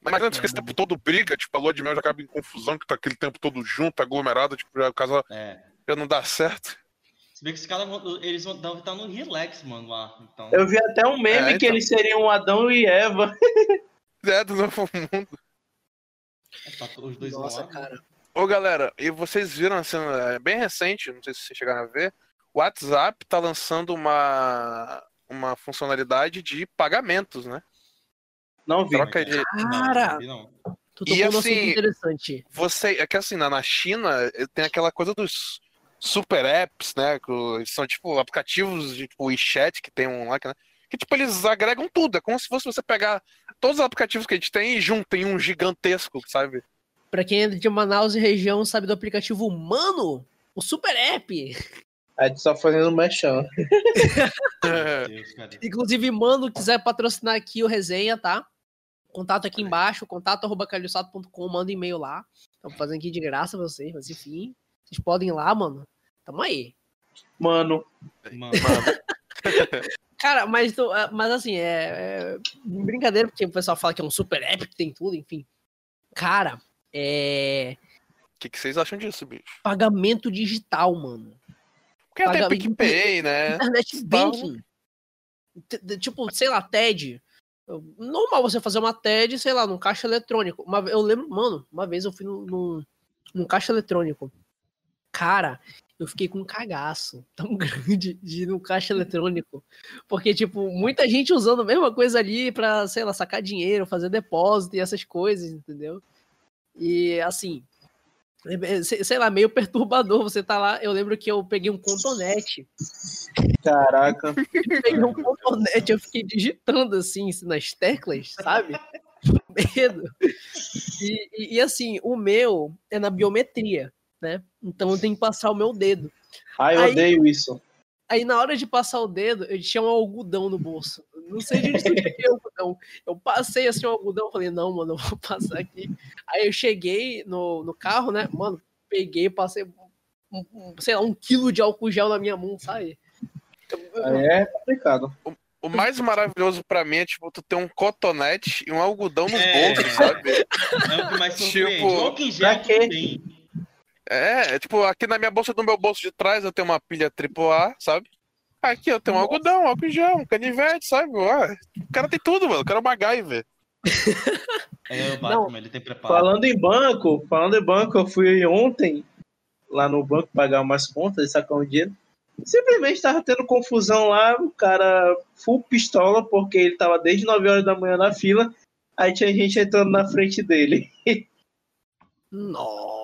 Mas imagina que esse tempo todo briga, tipo, a lua de mel já acaba em confusão, que tá aquele tempo todo junto, aglomerado, tipo, já, o casal É. já não dá certo. Se bem que os caras vão- eles vão estar no relax, mano, lá. Então, Eu vi até um meme É, que então. eles seriam Adão e Eva. É, do novo mundo. tá os dois Nossa, lá. cara. Ô, galera, e vocês viram, assim, é bem recente, não sei se vocês chegaram a ver, o WhatsApp tá lançando uma, uma funcionalidade de pagamentos, né? Não vi. Troca de... Cara! Não, não vi, não. Tu E assim, interessante. Você, é que assim, na, na China eh, tem aquela coisa dos super apps, né? Que são tipo aplicativos de tipo WeChat que tem um lá, que, né, que tipo eles agregam tudo. É como se fosse você pegar todos os aplicativos que a gente tem e junta em um gigantesco, sabe? Pra quem é de Manaus e região, sabe do aplicativo Mano, o Super App. A gente só fazendo merchan. Inclusive, Mano, quiser patrocinar aqui o resenha, tá? Contato aqui embaixo, contato arroba manda e-mail lá. Estamos fazendo aqui de graça pra vocês, mas enfim. Vocês podem ir lá, mano. Tamo aí. Mano, Mano, Cara, mas, tu- ah, mas assim, é, é brincadeira, porque o pessoal fala que é um super app que tem tudo, enfim. Cara, é o que, que vocês acham disso, bicho? pagamento digital, mano. Porque Pagamento- PicPay, né? Internet banking. Tipo, sei lá, TED. Normal você fazer uma TED, sei lá, num caixa eletrônico. Uma, eu lembro, mano, uma vez eu fui num, num, num caixa eletrônico. Cara, eu fiquei com um cagaço tão grande de ir no caixa eletrônico. Porque, tipo, muita gente usando a mesma coisa ali pra, sei lá, sacar dinheiro, fazer depósito e essas coisas, entendeu? E, assim, sei lá, meio perturbador. Você tá lá. Eu lembro que eu peguei um contonete. Caraca. Eu peguei um contonete, eu fiquei digitando assim nas teclas, sabe? Medo. E, e, e, assim, o meu é na biometria, né? Então eu tenho que passar o meu dedo. Ah, eu aí, odeio isso. Aí na hora de passar o dedo, eu tinha um algodão no bolso. Não sei de onde surgiu o algodão. Eu passei assim o algodão, falei, não, mano, eu vou passar aqui. Aí eu cheguei no, no carro, né? Mano, peguei, passei, um, um, sei lá, um quilo de álcool gel na minha mão, sabe? É complicado. O, o mais maravilhoso pra mim é, tipo, tu ter um cotonete e um algodão nos é, bolsos, sabe? É o que mais Tipo, álcool gel que tem. É, é, tipo, aqui na minha bolsa, no meu bolso de trás, eu tenho uma pilha AAA, sabe? Aqui eu tenho um algodão, um álcool gel, um canivete, sabe? Ué, o cara tem tudo, mano. O cara é uma MacGyver. É, o Batman, ele tem preparo. Falando em banco, falando em banco, eu fui ontem lá no banco pagar umas contas e sacar um dinheiro. Simplesmente tava tendo confusão lá, o cara full pistola, porque ele tava desde 9 horas da manhã na fila, aí tinha gente entrando na frente dele. Nossa,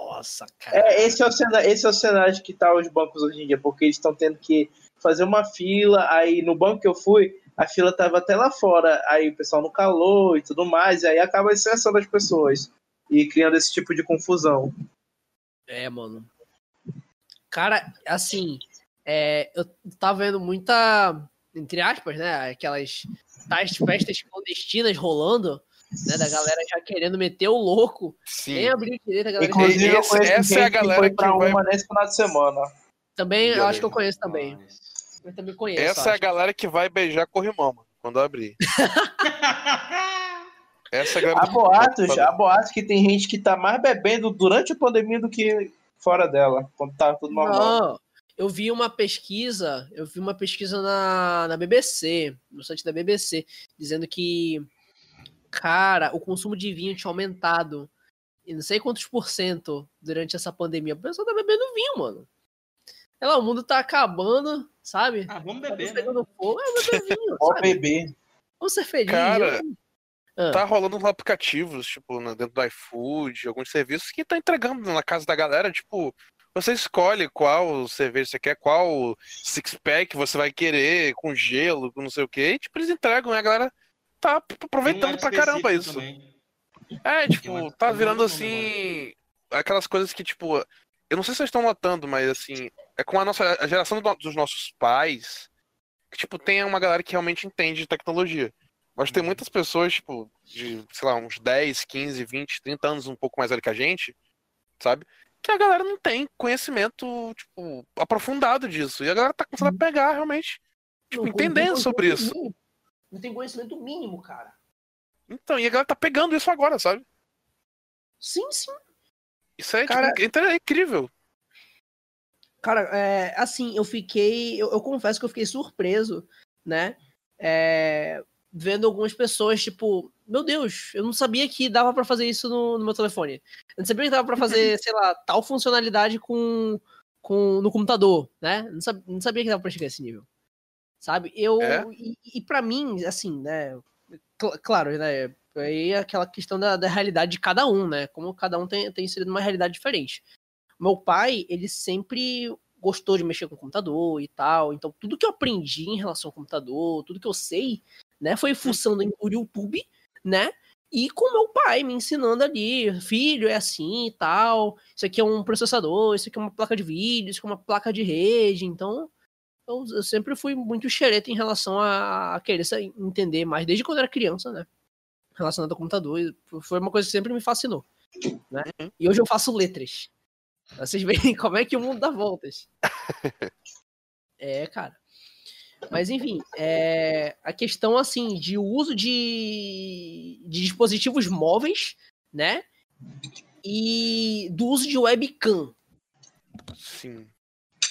cara. É, esse, é o cenário, esse é o cenário que tá os bancos hoje em dia, porque eles estão tendo que fazer uma fila, aí no banco que eu fui, a fila tava até lá fora, aí o pessoal no calor e tudo mais, e aí acaba estressando as pessoas e criando esse tipo de confusão. É, mano. Cara, assim, é, eu tava vendo muita, entre aspas, né, aquelas tais festas clandestinas rolando, né, da galera já querendo meter o louco. Sim. Nem abrir direito, a galera Inclusive, eu conheço essa é a galera que que uma nesse final de semana. Também, eu acho que eu conheço também. Eu também conheço. Essa é a galera que vai beijar corrimão, mano, quando abrir. Essa é a galera. Há boatos, há boatos que tem gente que tá mais bebendo durante a pandemia do que fora dela, quando tá tudo normal. Não, eu vi uma pesquisa, eu vi uma pesquisa na, na BBC, no site da BBC, dizendo que, cara, o consumo de vinho tinha aumentado e não sei quantos por cento durante essa pandemia. O pessoal tá bebendo vinho, mano. Ela, o mundo tá acabando, sabe? Ah, vamos beber, tá pegando né? fogo, é, beber vinho, Vamos beber. Vamos ser felizes. Cara, ah. tá rolando uns aplicativos, tipo, dentro do iFood, alguns serviços que tá entregando na casa da galera, tipo, você escolhe qual cerveja você quer, qual six-pack você vai querer, com gelo, com não sei o que, e, tipo, eles entregam, e a galera tá aproveitando pra caramba isso. Também. É, tipo, tá virando assim. Aquelas coisas que, tipo, eu não sei se vocês estão notando, mas assim, é com a nossa a geração do, dos nossos pais que, tipo, tem uma galera que realmente entende de tecnologia. Mas tem uhum. muitas pessoas, tipo, de, sei lá, uns 10, 15, 20, 30 anos um pouco mais velho que a gente, sabe? Que a galera não tem conhecimento, tipo, aprofundado disso. E a galera tá começando a uhum. pegar realmente, tipo, entendendo sobre isso. Não tem conhecimento mínimo, cara. Então, e a galera tá pegando isso agora, sabe? Sim, sim. Isso é, cara, tipo, é incrível. Cara, é, assim, eu fiquei. Eu, eu, confesso que eu fiquei surpreso, né? É, vendo algumas pessoas, tipo, meu Deus, eu não sabia que dava para fazer isso no, no, meu telefone. Eu não sabia que dava para fazer, sei lá, tal funcionalidade com, com no computador, né? Não sabia, não sabia que dava pra chegar a esse nível. Sabe? Eu. É? E, e para mim, assim, né? Cl claro, né? Aí é aquela questão da, da, realidade de cada um, né? Como cada um tem, tem sido uma realidade diferente. Meu pai, ele sempre gostou de mexer com o computador e tal. Então, tudo que eu aprendi em relação ao computador, tudo que eu sei, né, foi fuçando no YouTube, né? E com meu pai me ensinando ali, filho, é assim e tal. Isso aqui é um processador, isso aqui é uma placa de vídeo, isso aqui é uma placa de rede. Então, eu, eu sempre fui muito xereta em relação a, a querer entender mais, desde quando era criança, né? Relacionado ao computador. Foi uma coisa que sempre me fascinou. Né? Uhum. E hoje eu faço letras. Vocês veem como é que o mundo dá voltas. é, cara. Mas enfim, é, a questão assim de uso de, de dispositivos móveis, né? E do uso de webcam. Sim.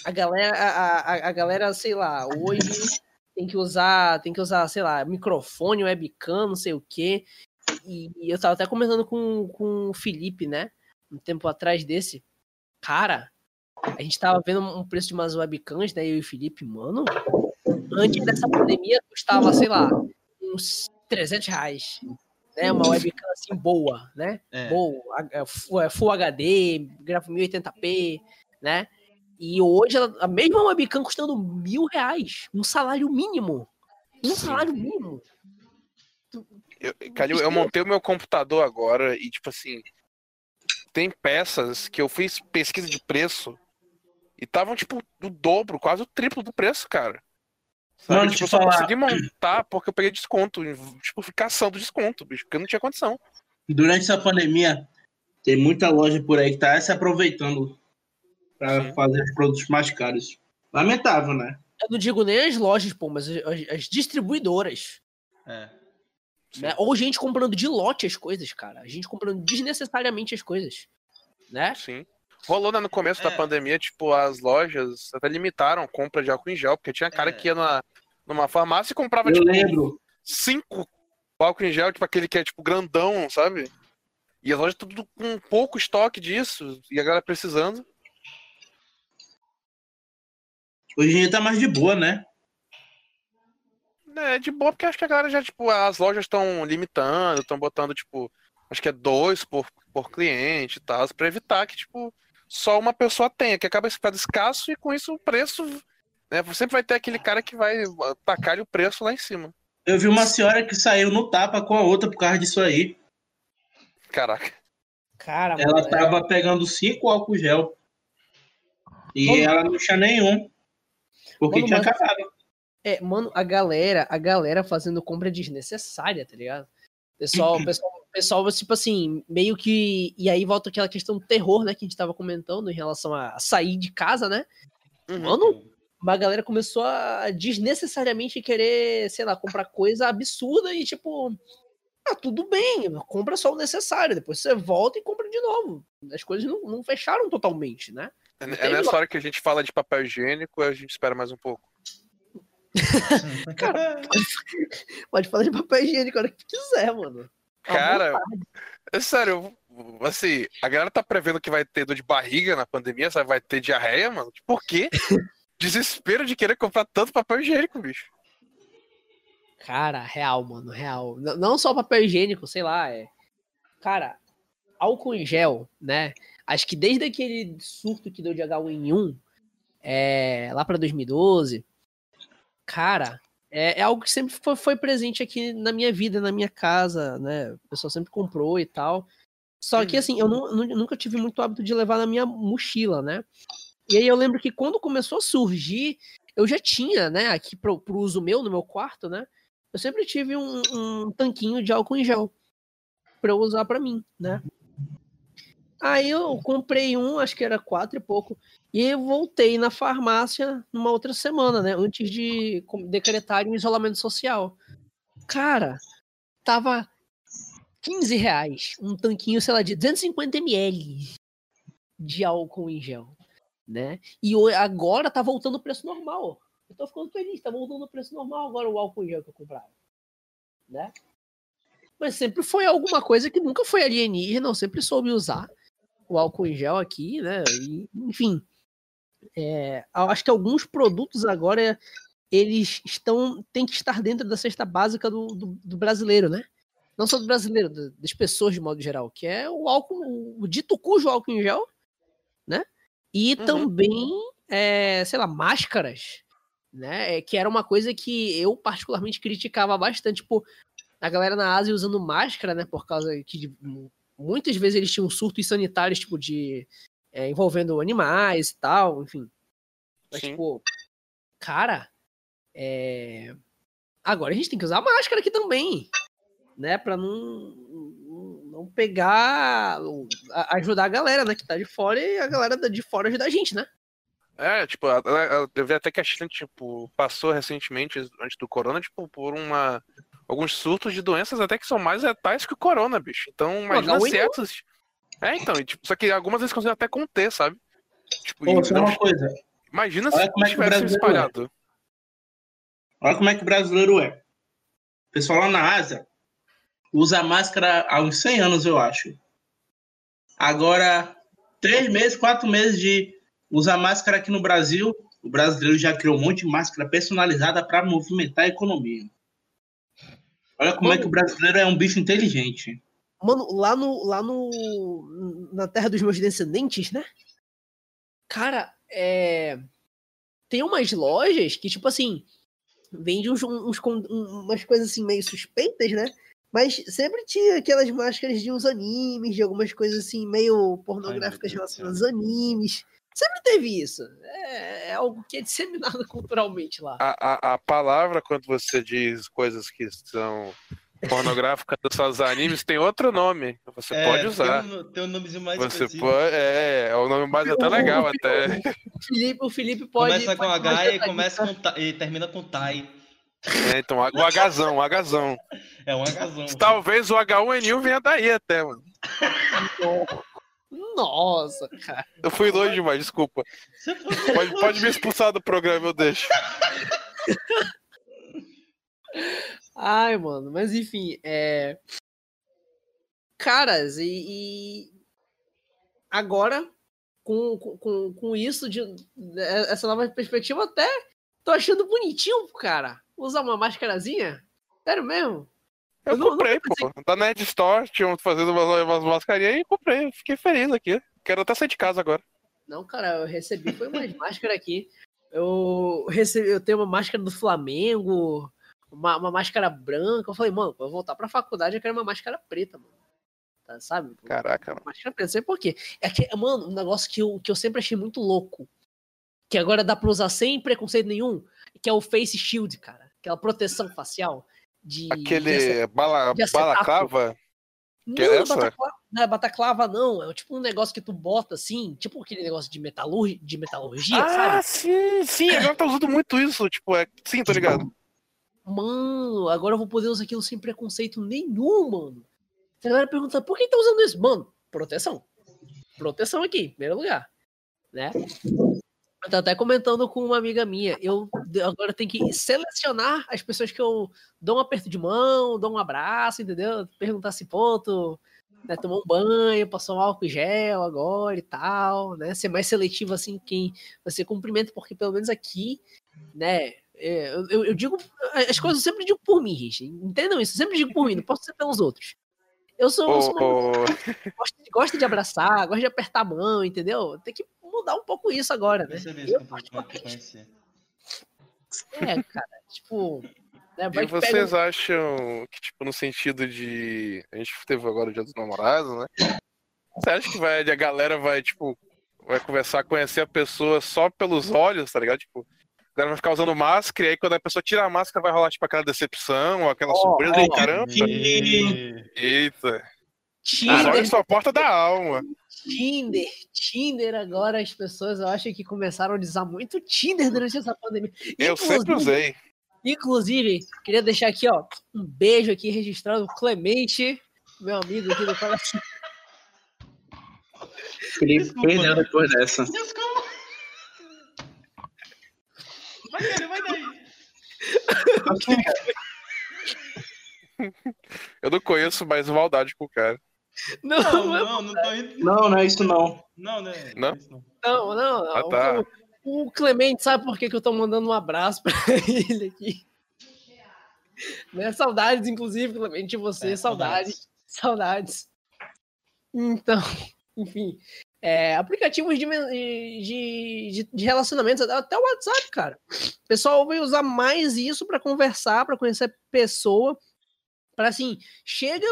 A galera, a, a, a galera, sei lá, hoje tem que usar, tem que usar, sei lá, microfone, webcam, não sei o quê. E, e eu tava até comentando com, com o Felipe, né? Um tempo atrás desse. Cara, a gente tava vendo um preço de umas webcams, né? Eu e o Felipe, mano antes dessa pandemia custava, sei lá, uns 300 reais. né? Uma webcam assim boa, né? É. Boa, é Full HD, grava 1080p, né? E hoje ela- a mesma webcam custando mil reais, um salário mínimo. Um Sim. salário mínimo. Eu, Calil, eu montei o meu computador agora e, tipo assim, tem peças que eu fiz pesquisa de preço e estavam, tipo, do dobro, quase o triplo do preço, cara. Sabe? Mano, tipo, te eu só falar- consegui montar porque eu peguei desconto. Tipo, fui caçando desconto, bicho, porque eu não tinha condição. Durante essa pandemia, tem muita loja por aí que tá se aproveitando para fazer os produtos mais caros. Lamentável, né? Eu não digo nem as lojas, pô, mas as, as distribuidoras. É. Né? Ou gente comprando de lote as coisas, cara. A gente comprando desnecessariamente as coisas. Né? Sim. Rolou né, no começo da É. pandemia, tipo, as lojas até limitaram a compra de álcool em gel, porque tinha cara É. que ia na, numa farmácia e comprava, Eu tipo, lembro. cinco álcool em gel, tipo aquele que é tipo grandão, sabe? E as lojas tudo com pouco estoque disso, e a galera precisando. Hoje em dia tá mais de boa, né? É de boa, porque acho que a galera já, tipo, as lojas estão limitando, estão botando, tipo, acho que é dois por, por cliente e tal, pra evitar que, tipo, só uma pessoa tenha, que acaba ficando escasso e com isso o preço. Né, sempre vai ter aquele cara que vai tacar o preço lá em cima. Eu vi uma senhora que saiu no tapa com a outra por causa disso aí. Caraca. Cara, Ela mano, é- tava pegando cinco álcool gel. E Mano. ela não tinha nenhum. Porque Mano, tinha mas- acabado. É, mano, a galera, a galera fazendo compra desnecessária, tá ligado? Pessoal, pessoal, pessoal, tipo assim, meio que. E aí volta aquela questão do terror, né, que a gente tava comentando em relação a sair de casa, né? Uhum. Mano, uma galera começou a desnecessariamente querer, sei lá, comprar coisa absurda e tipo. Ah, tudo bem, compra só o necessário, depois você volta e compra de novo. As coisas não, não fecharam totalmente, né? É, é nessa hora que a gente fala de papel higiênico, a gente espera mais um pouco. Pode falar de papel higiênico a hora que quiser, mano. Cara, é sério, assim, a galera tá prevendo que vai ter dor de barriga na pandemia, sabe? Vai ter diarreia, mano. Por quê? Desespero de querer comprar tanto papel higiênico, bicho. Cara, real, mano, real. N- não só papel higiênico, sei lá, é. Cara, álcool em gel, né? Acho que desde aquele surto que deu de H1N1, é, lá pra 2012, cara, é, é algo que sempre foi, foi presente aqui na minha vida, na minha casa, né? O pessoal sempre comprou e tal. Só que, Uhum. assim, eu nu- nu- nunca tive muito hábito de levar na minha mochila, né? E aí eu lembro que quando começou a surgir, eu já tinha, né, aqui pro, pro uso meu, no meu quarto, né? Eu sempre tive um, um tanquinho de álcool em gel pra eu usar pra mim, né? Aí eu comprei um, acho que era quatro e pouco, e eu voltei na farmácia numa outra semana, né? Antes de decretarem o isolamento social. Cara, tava 15 reais, um tanquinho, sei lá, de 250 ml de álcool em gel, né? E agora tá voltando o preço normal. Eu tô ficando feliz, tá voltando o preço normal agora o álcool em gel que eu comprava, né? Mas sempre foi alguma coisa que nunca foi alienígena, eu sempre soube usar o álcool em gel aqui, né? E, enfim, é, acho que alguns produtos agora eles estão tem que estar dentro da cesta básica do, do, do brasileiro, né? Não só do brasileiro, da- das pessoas de modo geral, que é o álcool, o dito cujo álcool em gel, né? E Uhum. também, é, sei lá, máscaras, né? É, Que era uma coisa que eu particularmente criticava bastante, tipo, a galera na Ásia usando máscara, né? Por causa que de- muitas vezes eles tinham surtos sanitários, tipo, de é, envolvendo animais e tal, enfim. Mas, Sim. tipo, cara, é, agora a gente tem que usar máscara aqui também, né? Pra não, não- pegar, ajudar a galera, né? Que tá de fora e a galera de fora ajudar a gente, né? É, tipo, eu vi até que a China, tipo, passou recentemente, antes do corona, tipo, por uma. Alguns surtos de doenças até que são mais letais que o corona, bicho. Então, imagina H1N1. se essas. É, então, e, tipo, só que algumas vezes conseguem até conter, sabe? Tipo, Pô, não- uma coisa. imagina olha se como é que o tivesse brasileiro espalhado. Olha como é que o brasileiro é. O pessoal lá na Ásia usa máscara há uns 100 anos, eu acho. Agora, três meses, quatro meses de usar máscara aqui no Brasil, o brasileiro já criou um monte de máscara personalizada para movimentar a economia. Olha como Mano. é que o brasileiro é um bicho inteligente. Mano, lá no. lá no. Na terra dos meus descendentes, né? Cara, é. Tem umas lojas que, tipo assim, vende uns, uns um- umas coisas assim meio suspeitas, né? Mas sempre tinha aquelas máscaras de uns animes, de algumas coisas assim, meio pornográficas céu. relacionadas a animes. Sempre teve isso. É, é algo que é disseminado culturalmente lá. A, a, a palavra, quando você diz coisas que são pornográficas dos animes, tem outro nome. Você É, pode usar. Tem um, tem um nomezinho mais Você específico. pode. É, é o nome mais até legal, até. O Felipe, o Felipe pode. Começa com pode H e, começa com ta- e termina com Tai. É, então, o Hzão, o Hzão. É um Hzão. Talvez o H1N1 venha daí até, mano. Nossa, cara. Eu fui longe demais, desculpa. Pode, pode me expulsar do programa, eu deixo. Ai, mano, mas enfim, é. Caras, e. e Agora, com, com- com, isso, de, é, essa nova perspectiva, até tô achando bonitinho, cara. Usar uma máscarazinha. Sério mesmo? Eu Eu não- comprei, pô. Da Nerd Store, tinham fazendo umas, umas mascarinhas e comprei. Fiquei feliz aqui. Quero até sair de casa agora. Não, cara, eu recebi, foi umas máscaras aqui. Eu recebi, eu tenho uma máscara do Flamengo, uma, uma máscara branca. Eu falei, mano, pra eu voltar pra faculdade, eu quero uma máscara preta, mano. Tá, sabe? Caraca, mano. Máscara preta, não sei por quê. É que, mano, um negócio que eu, que eu sempre achei muito louco. Que agora dá pra usar sem preconceito nenhum, que é o Face Shield, cara. Aquela proteção facial. De, Aquele bala, de balaclava. que é não, essa? bataclava, não é bataclava, não. É tipo um negócio que tu bota assim, tipo aquele negócio de, metalur, de metalurgia, sabe? Ah, sim, sim. Agora tá usando muito isso. Tipo, é. Sim, tô ligado. Mano, agora eu vou poder usar aquilo sem preconceito nenhum, mano. A galera pergunta, por que tá usando isso? Mano, proteção. Proteção aqui, em primeiro lugar. Né? Eu tô até comentando com uma amiga minha. Eu agora tenho que selecionar as pessoas que eu dou um aperto de mão, dou um abraço, entendeu? Perguntar se, pô, tu né, tomou um banho, passou um álcool gel agora e tal, né? Ser mais seletivo assim quem você cumprimenta, porque pelo menos aqui, né? é, eu, eu- eu digo as coisas eu sempre digo por mim, Rich. Entendam isso? Eu sempre digo por mim, não posso ser pelos outros. Eu sou, eu sou uma gosta de abraçar, gosta de apertar a mão, entendeu? Tem que mudar um pouco isso agora, né? Percebi Eu. É, cara, tipo. Né, E que pega- vocês acham que, tipo, no sentido de. A gente teve agora o dia dos namorados, né? Você acha que vai, a galera vai, tipo, vai começar a conhecer a pessoa só pelos olhos, tá ligado? Tipo, a galera vai ficar usando máscara, e aí quando a pessoa tira a máscara vai rolar, tipo, aquela decepção, ou aquela Ó, surpresa, e caramba. E- Eita. Os Tinder, olhos são a porta da alma. Tinder, Tinder agora as pessoas eu acho que começaram a usar muito Tinder durante essa pandemia. Eu sempre usei. Inclusive, queria deixar aqui, ó, um beijo aqui registrado, Clemente, meu amigo aqui do coração. Felipe perdeu depois dessa. Desculpa. Vai daí, vai daí. Eu não conheço mais maldade com o cara. Não, Não, não, não, não tô indo. Não, não é isso não. Não, né? Não? é isso não. não, não. Ah, tá. O, o Clemente sabe por que, que eu tô mandando um abraço pra ele aqui. Né? Saudades, inclusive, Clemente, de você, É, saudades. Saudades. Então, enfim. é, aplicativos de, de, de, de relacionamentos, até o WhatsApp, cara. O pessoal vai usar mais isso para conversar, para conhecer pessoa. Para assim, chega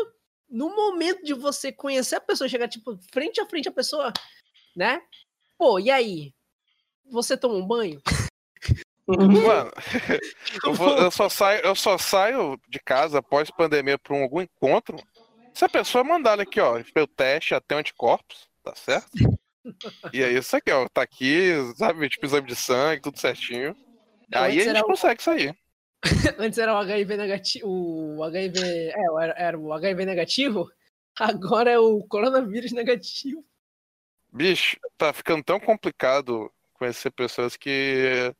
no momento de você conhecer a pessoa, chegar tipo frente a frente a pessoa, né? Pô, e aí? Você toma um banho? Mano, eu, vou- eu só saio, eu só saio de casa após pandemia pra um- algum encontro. Se a pessoa mandar aqui, ó, pelo teste até anticorpos, tá certo? E é isso aqui, ó. Tá aqui, sabe, tipo exame de sangue, tudo certinho. Não, Aí a gente o- consegue sair. Antes era o HIV negativo, o HIV, é, era, era o HIV negativo, agora é o coronavírus negativo. Bicho, tá ficando tão complicado conhecer pessoas que.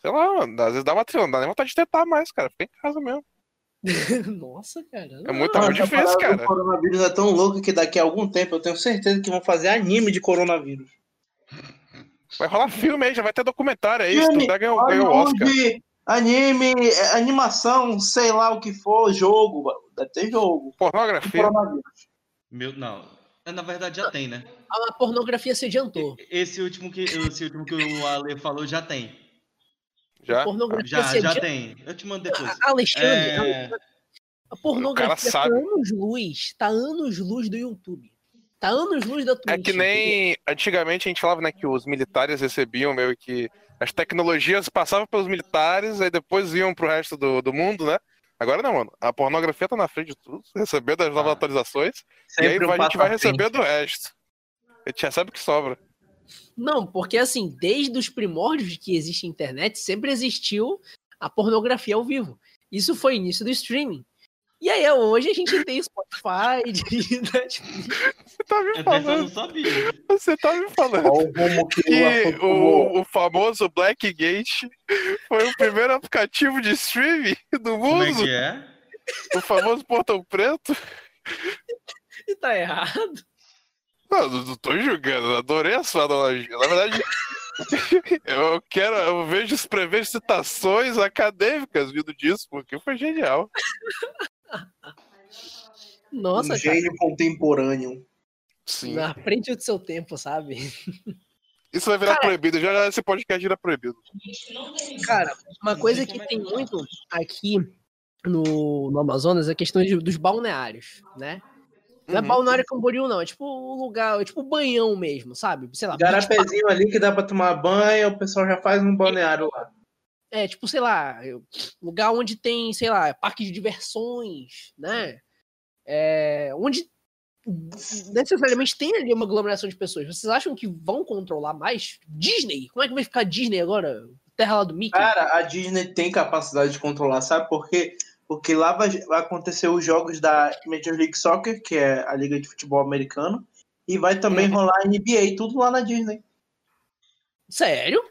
Sei lá, mano, às vezes dá uma trilha, não dá nem vontade de tentar mais, cara. Fica em casa mesmo. Nossa, cara. É muito, difícil, cara. coronavírus é tão louco que daqui a algum tempo eu tenho certeza que vão fazer anime de coronavírus. Vai rolar filme aí, já vai ter documentário aí. Se tu ganha, ganha o Oscar. Hollywood, Anime, é, animação, sei lá o que for, jogo. Deve ter jogo. Pornografia. Meu, não. É, Na verdade já tem, né? A pornografia se adiantou. Esse último que, esse último que o Ale falou já tem. Já? Pornografia Já, já tem. Eu te mando depois. Alexandre, É, a pornografia tá sabe. anos luz. Tá anos luz do YouTube. Tá anos luz da Twitch. É que nem antigamente a gente falava, né, que os militares recebiam meio que as tecnologias passavam pelos militares, aí depois iam pro resto do, do mundo, né? Agora não, mano. A pornografia tá na frente de tudo, recebendo as novas Ah. atualizações, e aí um a gente vai receber do resto. A gente recebe o que sobra. Não, porque assim, desde os primórdios que existe internet, sempre existiu a pornografia ao vivo. Isso foi o início do streaming. E aí, hoje a gente tem Spotify, Netflix. Você tá me Essa eu não falando, você tá me falando. Que, o o, famoso Blackgate foi o primeiro aplicativo de streaming do Como é mundo, que é? o famoso Portão Preto. E tá errado. Não, não não tô julgando, adorei a sua analogia. Na verdade, eu quero, eu vejo, prevejo citações acadêmicas vindo disso, porque foi genial. Nossa, um cara, gênio contemporâneo. Sim. na frente do seu tempo, sabe? Isso vai virar Cara- proibido, já esse podcast vira proibido. Cara, uma coisa que tem muito aqui no, no Amazonas é a questão de- dos balneários, né? Não é Uhum. balneário Camboriú, não. É tipo o lugar, é tipo o banhão mesmo, sabe? Sei lá. park. Garapezinho ali que dá pra tomar banho, o pessoal já faz um balneário lá. É, tipo, sei lá, lugar onde tem, sei lá, parque de diversões, né? É, onde necessariamente tem ali uma aglomeração de pessoas. Vocês acham que vão controlar mais? Disney? Como é que vai ficar Disney agora? Terra lá do Mickey? Cara, a Disney tem capacidade de controlar, sabe por quê? Porque lá vai, vai acontecer os jogos da Major League Soccer, que é a liga de futebol americano, e vai também Uhum. rolar a NBA, tudo lá na Disney. Sério?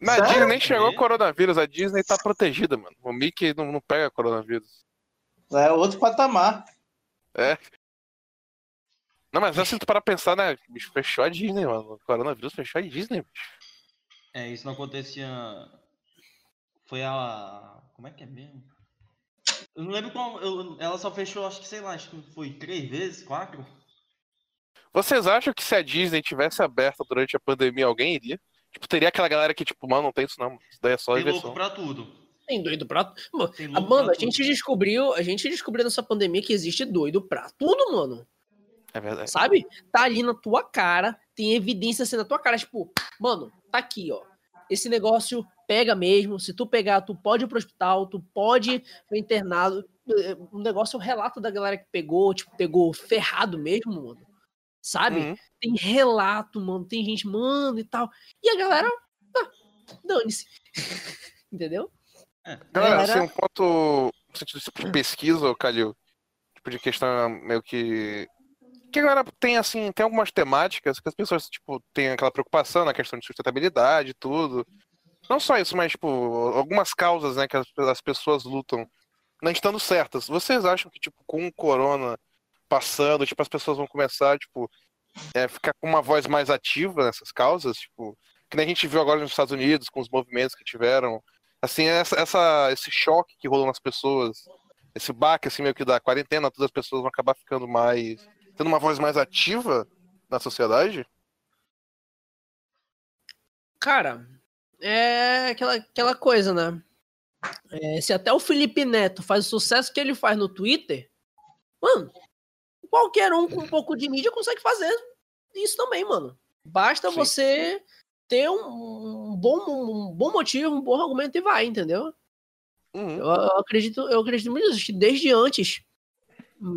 Na Sério? Disney nem chegou É. coronavírus, a Disney tá protegida, mano. O Mickey não, não pega coronavírus. É outro patamar. Não, mas assim, tu para pensar, né? Bicho, fechou a Disney, mano. O coronavírus fechou a Disney, bicho. É, isso não acontecia. Foi a. Como é que é mesmo? Eu não lembro qual. eu- Ela só fechou, acho que sei lá, acho que foi três vezes, quatro. Vocês acham que se a Disney tivesse aberta durante a pandemia, alguém iria? Tipo, teria aquela galera que, tipo, mano, não tem isso não. Isso daí é só Tem diversão. louco pra tudo. Tem doido pra. Mano, Tem a louco mano, pra a tudo. gente descobriu, a gente descobriu nessa pandemia que existe doido pra tudo, mano. É verdade. Sabe? Tá ali na tua cara, tem evidência assim na tua cara, tipo, mano, tá aqui, ó. Esse negócio pega mesmo. Se tu pegar, tu pode ir pro hospital, tu pode ser internado. É, O negócio é o relato da galera que pegou, tipo, pegou ferrado mesmo, mano. Sabe? Uhum. Tem relato, mano. Tem gente, mano, e tal. E a galera, ah, dane-se. Entendeu? É. Galera, Galera- assim, um ponto no sentido tipo de pesquisa, Calil, tipo de questão meio que. Que a galera tem, assim, tem algumas temáticas que as pessoas, tipo, têm aquela preocupação na questão de sustentabilidade e tudo. Não só isso, mas, tipo, algumas causas, né, que as, as pessoas lutam não estando certas. Vocês acham que, tipo, com o corona passando, tipo, as pessoas vão começar, tipo, é, ficar com uma voz mais ativa nessas causas? Tipo, que nem a gente viu agora nos Estados Unidos, com os movimentos que tiveram assim, essa, essa- esse choque que rolou nas pessoas, esse baque, assim, meio que da quarentena, todas as pessoas vão acabar ficando mais. tendo uma voz mais ativa na sociedade? Cara, é aquela, aquela coisa, né? É, se até o Felipe Neto faz o sucesso que ele faz no Twitter, mano, qualquer um com um pouco de mídia consegue fazer isso também, mano. Basta Sim. você ter um, um bom, um bom motivo, um bom argumento e vai, entendeu? Uhum. Eu, eu acredito, eu acredito muito nisso, que desde antes,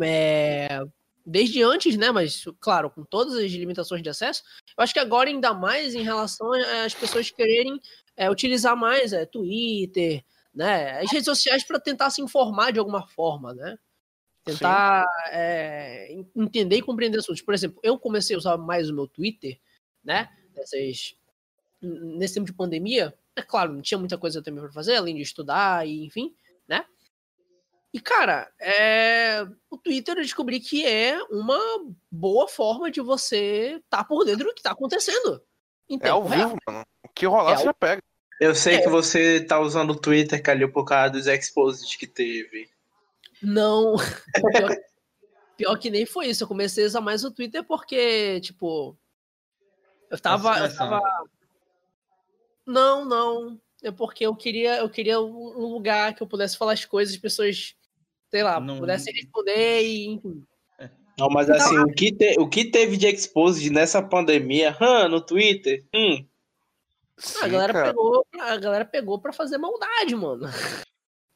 é, desde antes, né, mas claro, com todas as limitações de acesso, eu acho que agora ainda mais em relação às pessoas quererem é, utilizar mais é, Twitter, né, as redes sociais para tentar se informar de alguma forma, né, tentar é, en- entender e compreender assuntos. Por exemplo, eu comecei a usar mais o meu Twitter, né, nessas, nesse tempo de pandemia, é claro, não tinha muita coisa também para fazer, além de estudar e enfim, né? E, cara, é... o Twitter eu descobri que é uma boa forma de você estar por dentro do que tá acontecendo. em É ao vivo, mano. O que rolar, É você ao- já pega. Eu sei É. que você tá usando o Twitter, Calil, por causa dos exposits que teve. Não. Pior, pior que nem foi isso. Eu comecei a usar mais o Twitter porque, tipo. Eu tava. Eu tava... Não, não. É porque eu queria, eu queria um lugar que eu pudesse falar as coisas, as pessoas, sei lá, Não- pudessem responder e, enfim. Não, mas assim, o que, te- o que teve de exposed nessa pandemia, hã, no Twitter? Hum, a galera pegou, a galera pegou pra fazer maldade, mano.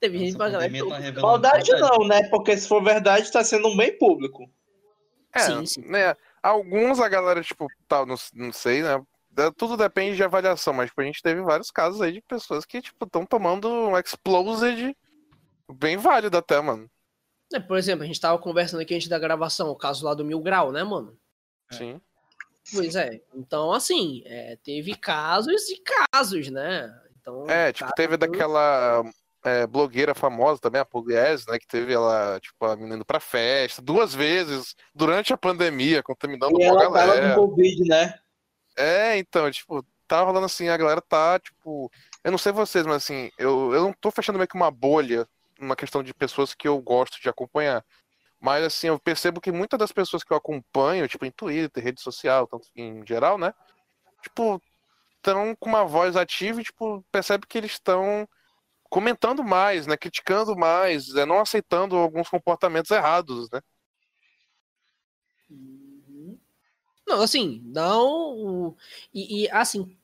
Teve gente pra galera. tá maldade não, né? Porque se for verdade, tá sendo um bem público. É, Sim, sim. né? Alguns a galera, tipo, tal, não, não sei, né? Tudo depende de avaliação, mas tipo, a gente teve vários casos aí de pessoas que, tipo, estão tomando um explosed bem válido até, mano. É, por exemplo, a gente tava conversando aqui antes da gravação, o caso lá do Mil Grau, né, mano? É. Sim. Pois é. Então, assim, é, teve casos e casos, né? Então, É, tipo, teve daquela é, blogueira famosa também, a Pugliese, né? Que teve ela, tipo, a menina indo pra festa duas vezes durante a pandemia, contaminando E ela galera. Covid, né? É, então, tipo, tá rolando assim, a galera tá, tipo. Eu não sei vocês, mas assim, eu, eu não tô fechando meio que uma bolha numa questão de pessoas que eu gosto de acompanhar. Mas assim, eu percebo que muitas das pessoas que eu acompanho, tipo, em Twitter, rede social, tanto em geral, né? Tipo, estão com uma voz ativa e, tipo, percebe que eles estão comentando mais, né? Criticando mais, é, não aceitando alguns comportamentos errados, né? Uhum. Não, assim, não. E, e, assim.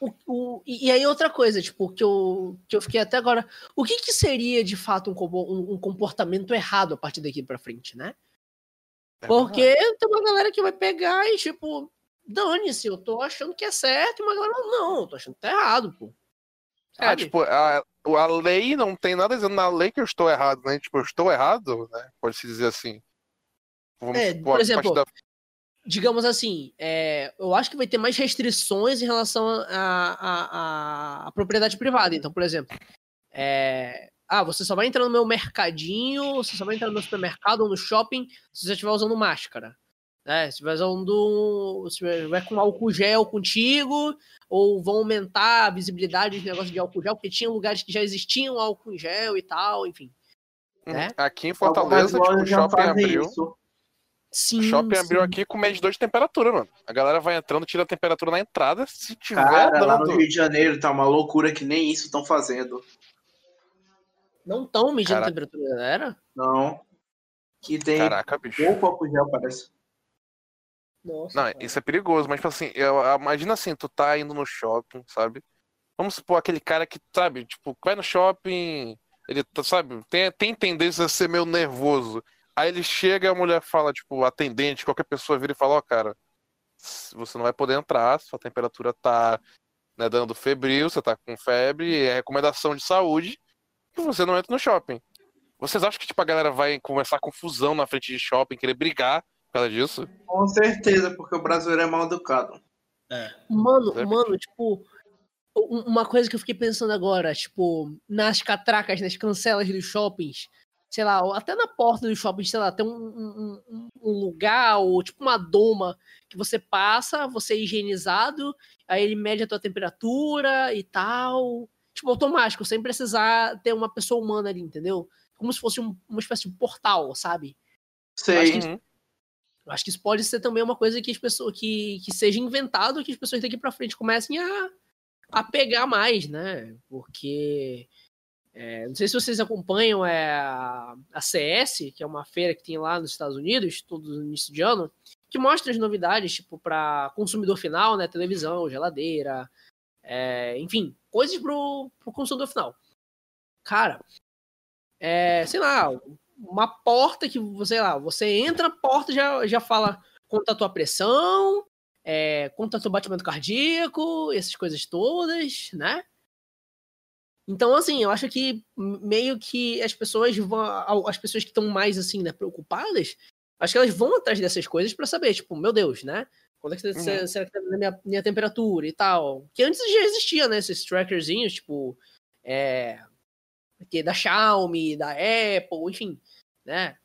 O, o- e aí outra coisa, tipo, que eu, que eu fiquei até agora. O que, que seria de fato um, um- comportamento errado a partir daqui pra frente, né? É Porque tem uma galera que vai pegar e, tipo, dane-se, eu tô achando que é certo, e uma galera, não, eu tô achando que tá errado, pô. É, Sabe? tipo, a, a lei não tem nada dizendo na lei que eu estou errado, né? Tipo, eu estou errado, né? Pode-se dizer assim. Vamos É, por exemplo, da- digamos assim, é, eu acho que vai ter mais restrições em relação à propriedade privada. Então, por exemplo, é, ah, você só vai entrar no meu mercadinho, você só vai entrar no meu supermercado ou no shopping se você estiver usando máscara. Né? Se estiver usando. Se tiver com álcool gel contigo, ou vão aumentar a visibilidade dos negócios de álcool gel, porque tinha lugares que já existiam álcool em gel e tal, enfim. né? Aqui em Fortaleza, tipo, o shopping abriu. isso. Sim. O shopping abriu sim. aqui com medidor de temperatura, mano. A galera vai entrando, tira a temperatura na entrada. Se tiver Cara, lá no dando. Rio de Janeiro tá uma loucura que nem isso estão fazendo. Não estão medindo a Caraca. temperatura da galera? Não. Que tem Caraca, bicho. pouco álcool gel, parece. Nossa. Não, cara. isso é perigoso, mas tipo assim, eu, imagina assim, tu tá indo no shopping, sabe? Vamos supor aquele cara que, sabe, tipo, vai no shopping, ele, tá, sabe, tem, tem tendência a ser meio nervoso. Aí ele chega e a mulher fala, tipo, atendente, qualquer pessoa vira e fala, ó, cara, você não vai poder entrar, sua temperatura tá né, dando febril, você tá com febre, é recomendação de saúde, e você não entra no shopping. Vocês acham que, tipo, a galera vai começar confusão na frente de shopping, querer brigar por causa disso? Com certeza, porque o brasileiro é mal educado. Mano, Deve- mano, tipo, um- uma coisa que eu fiquei pensando agora, tipo, nas catracas, nas cancelas dos shoppings, sei lá, até na porta do shopping, sei lá, tem um, um- um- lugar, ou tipo uma doma, que você passa, você é higienizado, aí ele mede a tua temperatura e tal. Tipo, automático, sem precisar ter uma pessoa humana ali, entendeu? Como se fosse um- uma espécie de portal, sabe? Sei. Uhum. Eu acho que isso pode ser também uma coisa que as pessoas que, que seja inventado que as pessoas daqui pra frente comecem a, a pegar mais, né? Porque é, não sei se vocês acompanham é, a, CS, que é uma feira que tem lá nos Estados Unidos, todo início de ano, que mostra as novidades, tipo, para consumidor final, né? Televisão, geladeira, é, enfim, coisas pro, pro consumidor final. Cara, é, sei lá, uma porta que você, sei lá, você entra, a porta já, já fala quanto a tua pressão, é, quanto a teu batimento cardíaco, essas coisas todas, né? Então, assim, eu acho que meio que as pessoas vão. As pessoas que estão mais assim, né, preocupadas, acho que elas vão atrás dessas coisas pra saber, tipo, meu Deus, né? Quando é que Uhum. será será que tá na minha, minha temperatura e tal? Que antes já existia, né? Esses trackerzinhos, tipo. É, que é da Xiaomi, da Apple, enfim, né?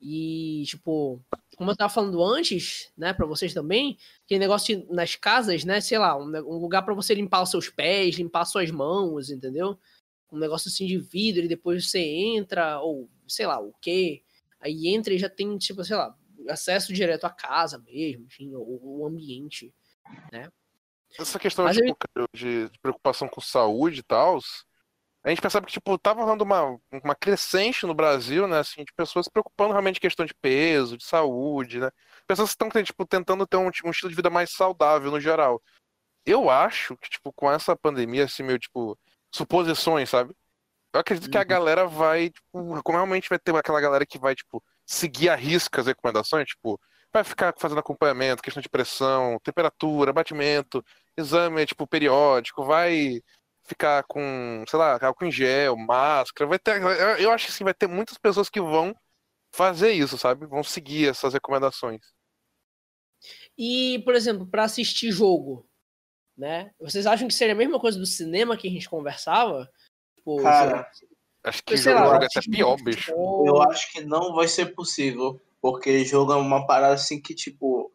E, tipo, como eu tava falando antes, né, para vocês também, aquele negócio de, nas casas, né, sei lá, um, um lugar para você limpar os seus pés, limpar suas mãos, entendeu? Um negócio assim de vidro e depois você entra, ou sei lá, o quê? Aí entra e já tem, tipo, sei lá, acesso direto à casa mesmo, enfim, o, o ambiente, né? Essa questão tipo, eu... de, de, preocupação com saúde e tal, a gente percebe que, tipo, tava rolando uma, uma crescente no Brasil, né, assim, de pessoas se preocupando realmente com questão de peso, de saúde, né? Pessoas que estão, tipo, tentando ter um, um, estilo de vida mais saudável no geral. Eu acho que, tipo, com essa pandemia, assim, meio, tipo, suposições, sabe? Eu acredito uhum. que a uhum. galera vai, tipo, como realmente vai ter aquela galera que vai, tipo, seguir a risca as recomendações, tipo, vai ficar fazendo acompanhamento, questão de pressão, temperatura, batimento, exame, tipo, periódico, vai ficar com, sei lá, álcool em gel, máscara, vai ter, eu acho que assim, vai ter muitas pessoas que vão fazer isso, sabe? Vão seguir essas recomendações. E, por exemplo, para assistir jogo, né? Vocês acham que seria a mesma coisa do cinema que a gente conversava? Tipo, Cara, acho que jogo, lá, jogo é até pior, bicho. Eu acho que não vai ser possível, porque jogo é uma parada assim que, tipo,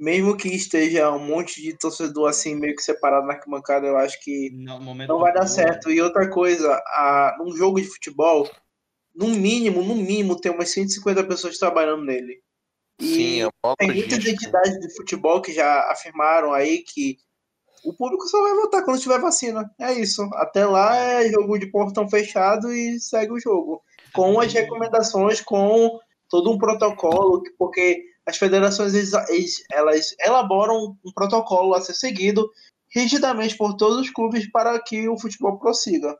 mesmo que esteja um monte de torcedor assim, meio que separado na arquibancada, eu acho que não, não vai dar certo. E outra coisa, a, num jogo de futebol, no mínimo, no mínimo, tem umas 150 pessoas trabalhando nele. E Sim, é tem muitas entidades de futebol que já afirmaram aí que o público só vai votar quando tiver vacina. É isso. Até lá é jogo de portão fechado e segue o jogo. Com as recomendações, com todo um protocolo, porque as federações elas elaboram um protocolo a ser seguido rigidamente por todos os clubes para que o futebol prossiga.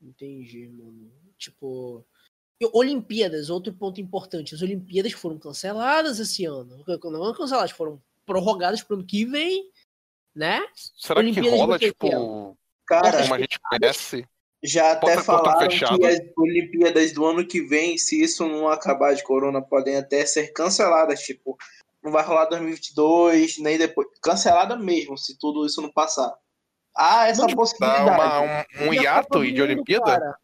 Entendi, mano. Tipo, Olimpíadas, outro ponto importante. As Olimpíadas foram canceladas esse ano. Não canceladas, foram prorrogadas para o ano que vem, né? Será Olimpíadas que rola, tipo, Cara, como a gente conhece? Já até falaram que as Olimpíadas do ano que vem, se isso não acabar de corona, podem até ser canceladas. Tipo, não vai rolar 2022, nem depois. Cancelada mesmo, se tudo isso não passar. Ah, essa possibilidade. Uma, um, um hiato de Olimpíada? Cara,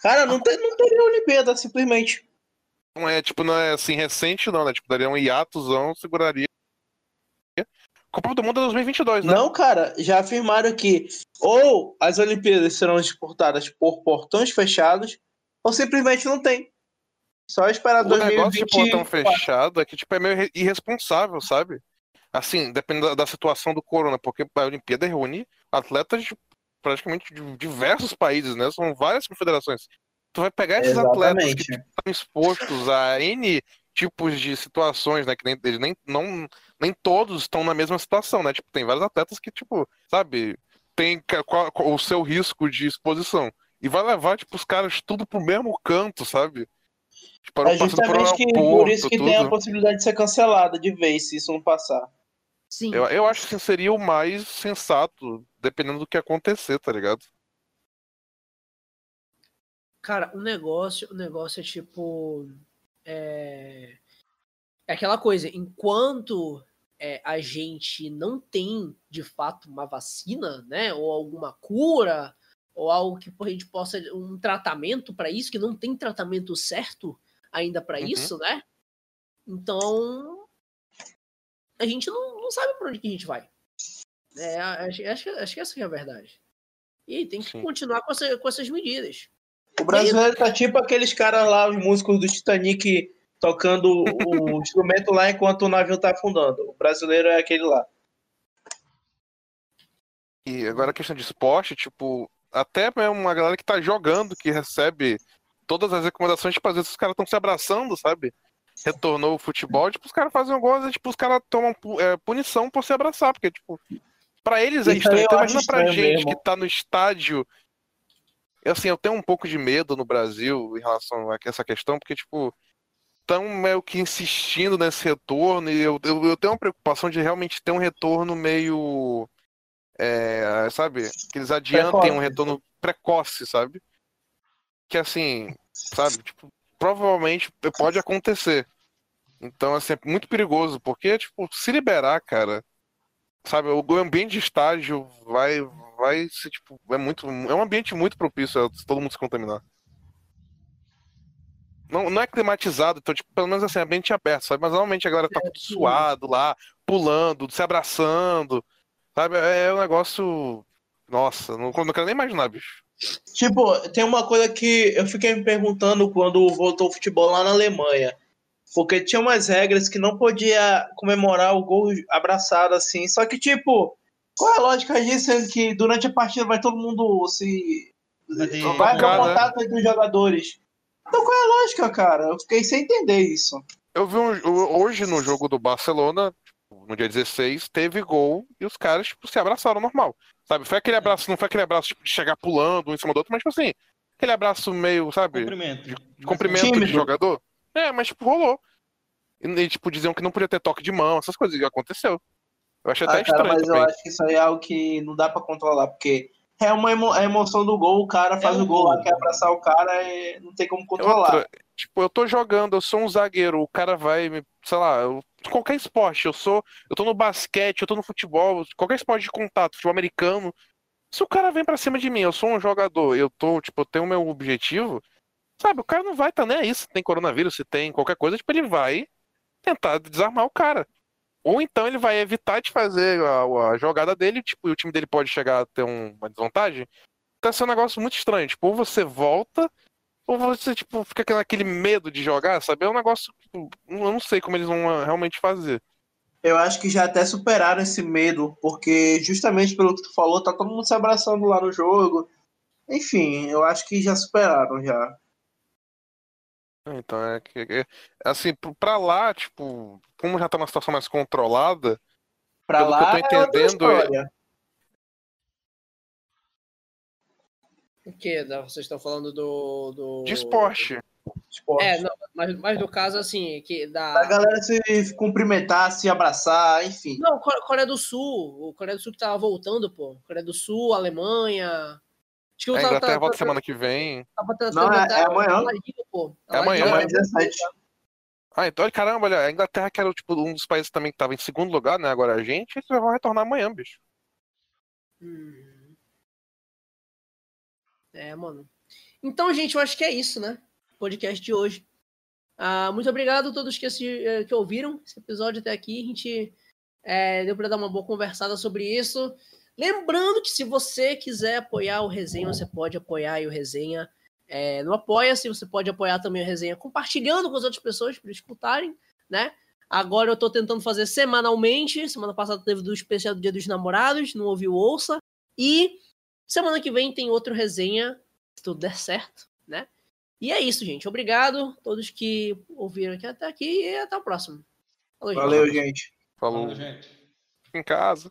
cara não, tem, não teria Olimpíada, simplesmente. Não é, tipo, não é assim recente, não, né? Tipo, daria um hiatozão, seguraria Copa do Mundo é 2022, né? Não, cara, já afirmaram que ou as Olimpíadas serão disputadas por portões fechados, ou simplesmente não tem. Só esperar o 2020. O negócio de portão fechado é que tipo, é meio irresponsável, sabe? Assim, dependendo da, situação do corona, porque a Olimpíada reúne atletas de praticamente de diversos países, né? São várias confederações. Tu vai pegar esses Exatamente. atletas que estão expostos a N tipos de situações, né? Que nem, eles nem, não, nem todos estão na mesma situação, né? Tipo, tem vários atletas que, tipo, sabe, tem o seu risco de exposição. E vai levar, tipo, os caras tudo pro mesmo canto, sabe? Tipo, é justamente por, que, por isso que tudo. tem a possibilidade de ser cancelada de vez, se isso não passar. Sim. Eu, eu acho que seria o mais sensato, dependendo do que acontecer, tá ligado? Cara, o negócio, o negócio é tipo é, é aquela coisa, enquanto é, a gente não tem de fato uma vacina, né, ou alguma cura, ou algo que a gente possa um tratamento para isso, que não tem tratamento certo ainda para uhum. isso, né? Então a gente não, não sabe para onde que a gente vai. É, acho, acho, acho que essa é a verdade. E tem que Sim. continuar com, essa, com essas medidas. O brasileiro tá tipo aqueles caras lá, os músicos do Titanic, tocando o instrumento lá enquanto o navio tá afundando. O brasileiro é aquele lá. E agora a questão de esporte, tipo, até mesmo uma galera que tá jogando, que recebe todas as recomendações, tipo, às vezes os caras estão se abraçando, sabe? Retornou o futebol, tipo, os caras fazem alguma coisa, tipo, os caras tomam é, punição por se abraçar, porque, tipo, pra eles é estranho. Então, imagina pra gente mesmo. que tá no estádio assim, eu tenho um pouco de medo no Brasil em relação a essa questão, porque, tipo, estão meio que insistindo nesse retorno, e eu, eu, eu, tenho uma preocupação de realmente ter um retorno meio. É, sabe? Que eles adiantem precoce. um retorno precoce, sabe? Que assim, sabe? Tipo, provavelmente pode acontecer. Então, assim, é muito perigoso, porque, tipo, se liberar, cara, sabe, o ambiente de estágio vai, vai ser, tipo, é muito. É um ambiente muito propício a todo mundo se contaminar. Não, não é climatizado, então, tipo, pelo menos assim, ambiente aberto, sabe? Mas normalmente a galera tá É, suado lá, pulando, se abraçando, sabe? É, é um negócio. Nossa, não, não quero nem imaginar, bicho. Tipo, tem uma coisa que eu fiquei me perguntando quando voltou o futebol lá na Alemanha. Porque tinha umas regras que não podia comemorar o gol abraçado assim. Só que, tipo, qual é a lógica disso? Sendo que durante a partida vai todo mundo se. Vai ter- Vai Tocar, um né? contato entre os jogadores. Então qual é a lógica, cara? Eu fiquei sem entender isso. Eu vi um, o- hoje no jogo do Barcelona, tipo, no dia 16, teve gol e os caras, tipo, se abraçaram normal. Sabe? Foi aquele abraço, não foi aquele abraço tipo, de chegar pulando um em cima do outro, mas tipo assim, aquele abraço meio, sabe? Cumprimento. de cumprimento de Tímido. jogador. É, mas tipo, rolou. E, e, tipo, diziam que não podia ter toque de mão, essas coisas, e aconteceu. Eu achei até Ah, cara, estranho mas eu também. acho que isso aí é algo que não dá pra controlar, porque é uma emo- a emoção do gol, o cara faz um o gol lá, gol. quer abraçar o cara e não tem como controlar. Outra, tipo, eu tô jogando, eu sou um zagueiro, o cara vai, me- sei lá, eu- qualquer esporte, eu sou, eu tô no basquete, eu tô no futebol, qualquer esporte de contato, futebol americano. Se o cara vem pra cima de mim, eu sou um jogador, eu tô, tipo, eu tenho o meu objetivo, sabe, o cara não vai estar nem aí se tem coronavírus, se tem qualquer coisa, tipo, ele vai tentar desarmar o cara. Ou então ele vai evitar de fazer a, a jogada dele, tipo, e o time dele pode chegar a ter um- uma desvantagem. Tá sendo um negócio muito estranho. Tipo, ou você volta, ou você, tipo, fica com aquele medo de jogar, sabe? É um negócio, tipo, eu não sei como eles vão ah, realmente fazer. Eu acho que já até superaram esse medo, porque justamente pelo que tu falou, tá todo mundo se abraçando lá no jogo. Enfim, eu acho que já superaram já. Então, é que, é- assim, pra lá, tipo, como já tá numa situação mais controlada, Pra Pelo que eu lá tô é entendendo, é-. O que? Vocês estão falando do. do... de esporte. Esporte. É, não, mas, mas do caso, assim, que A da. galera se cumprimentar, se abraçar, enfim. Não, Core- Coreia do Sul. O Coreia do Sul que tava voltando, pô. Coreia do Sul, Alemanha. Acho que eu A tava, Inglaterra tava, volta tava, semana que vem. tentando Não, é- até é amanhã. Liga, É amanhã, Amanhã, vai- 17. Ah, então, olha, caramba, olha, a Inglaterra, que era tipo, um dos países também que tava em segundo lugar, né? Agora a gente, eles vão retornar amanhã, bicho. Hum. É, mano. Então, gente, eu acho que é isso, né? Podcast de hoje. Ah, muito obrigado a todos que, assi- eh, que ouviram esse episódio até aqui. A gente eh, deu para dar uma boa conversada sobre isso. Lembrando que se você quiser apoiar o Resenha, você pode apoiar aí o Resenha eh, no Apoia-se. Você pode apoiar também o Resenha compartilhando com as outras pessoas para escutarem, né? Agora eu tô tentando fazer semanalmente. Semana passada teve do especial do Dia dos Namorados, não ouviu, ouça. E semana que vem tem outro resenha, se tudo der certo, né? E é isso, gente. Obrigado a todos que ouviram aqui até aqui e até o próximo. Falou, gente. Valeu, gente. Falou, Falou, gente. fica em casa.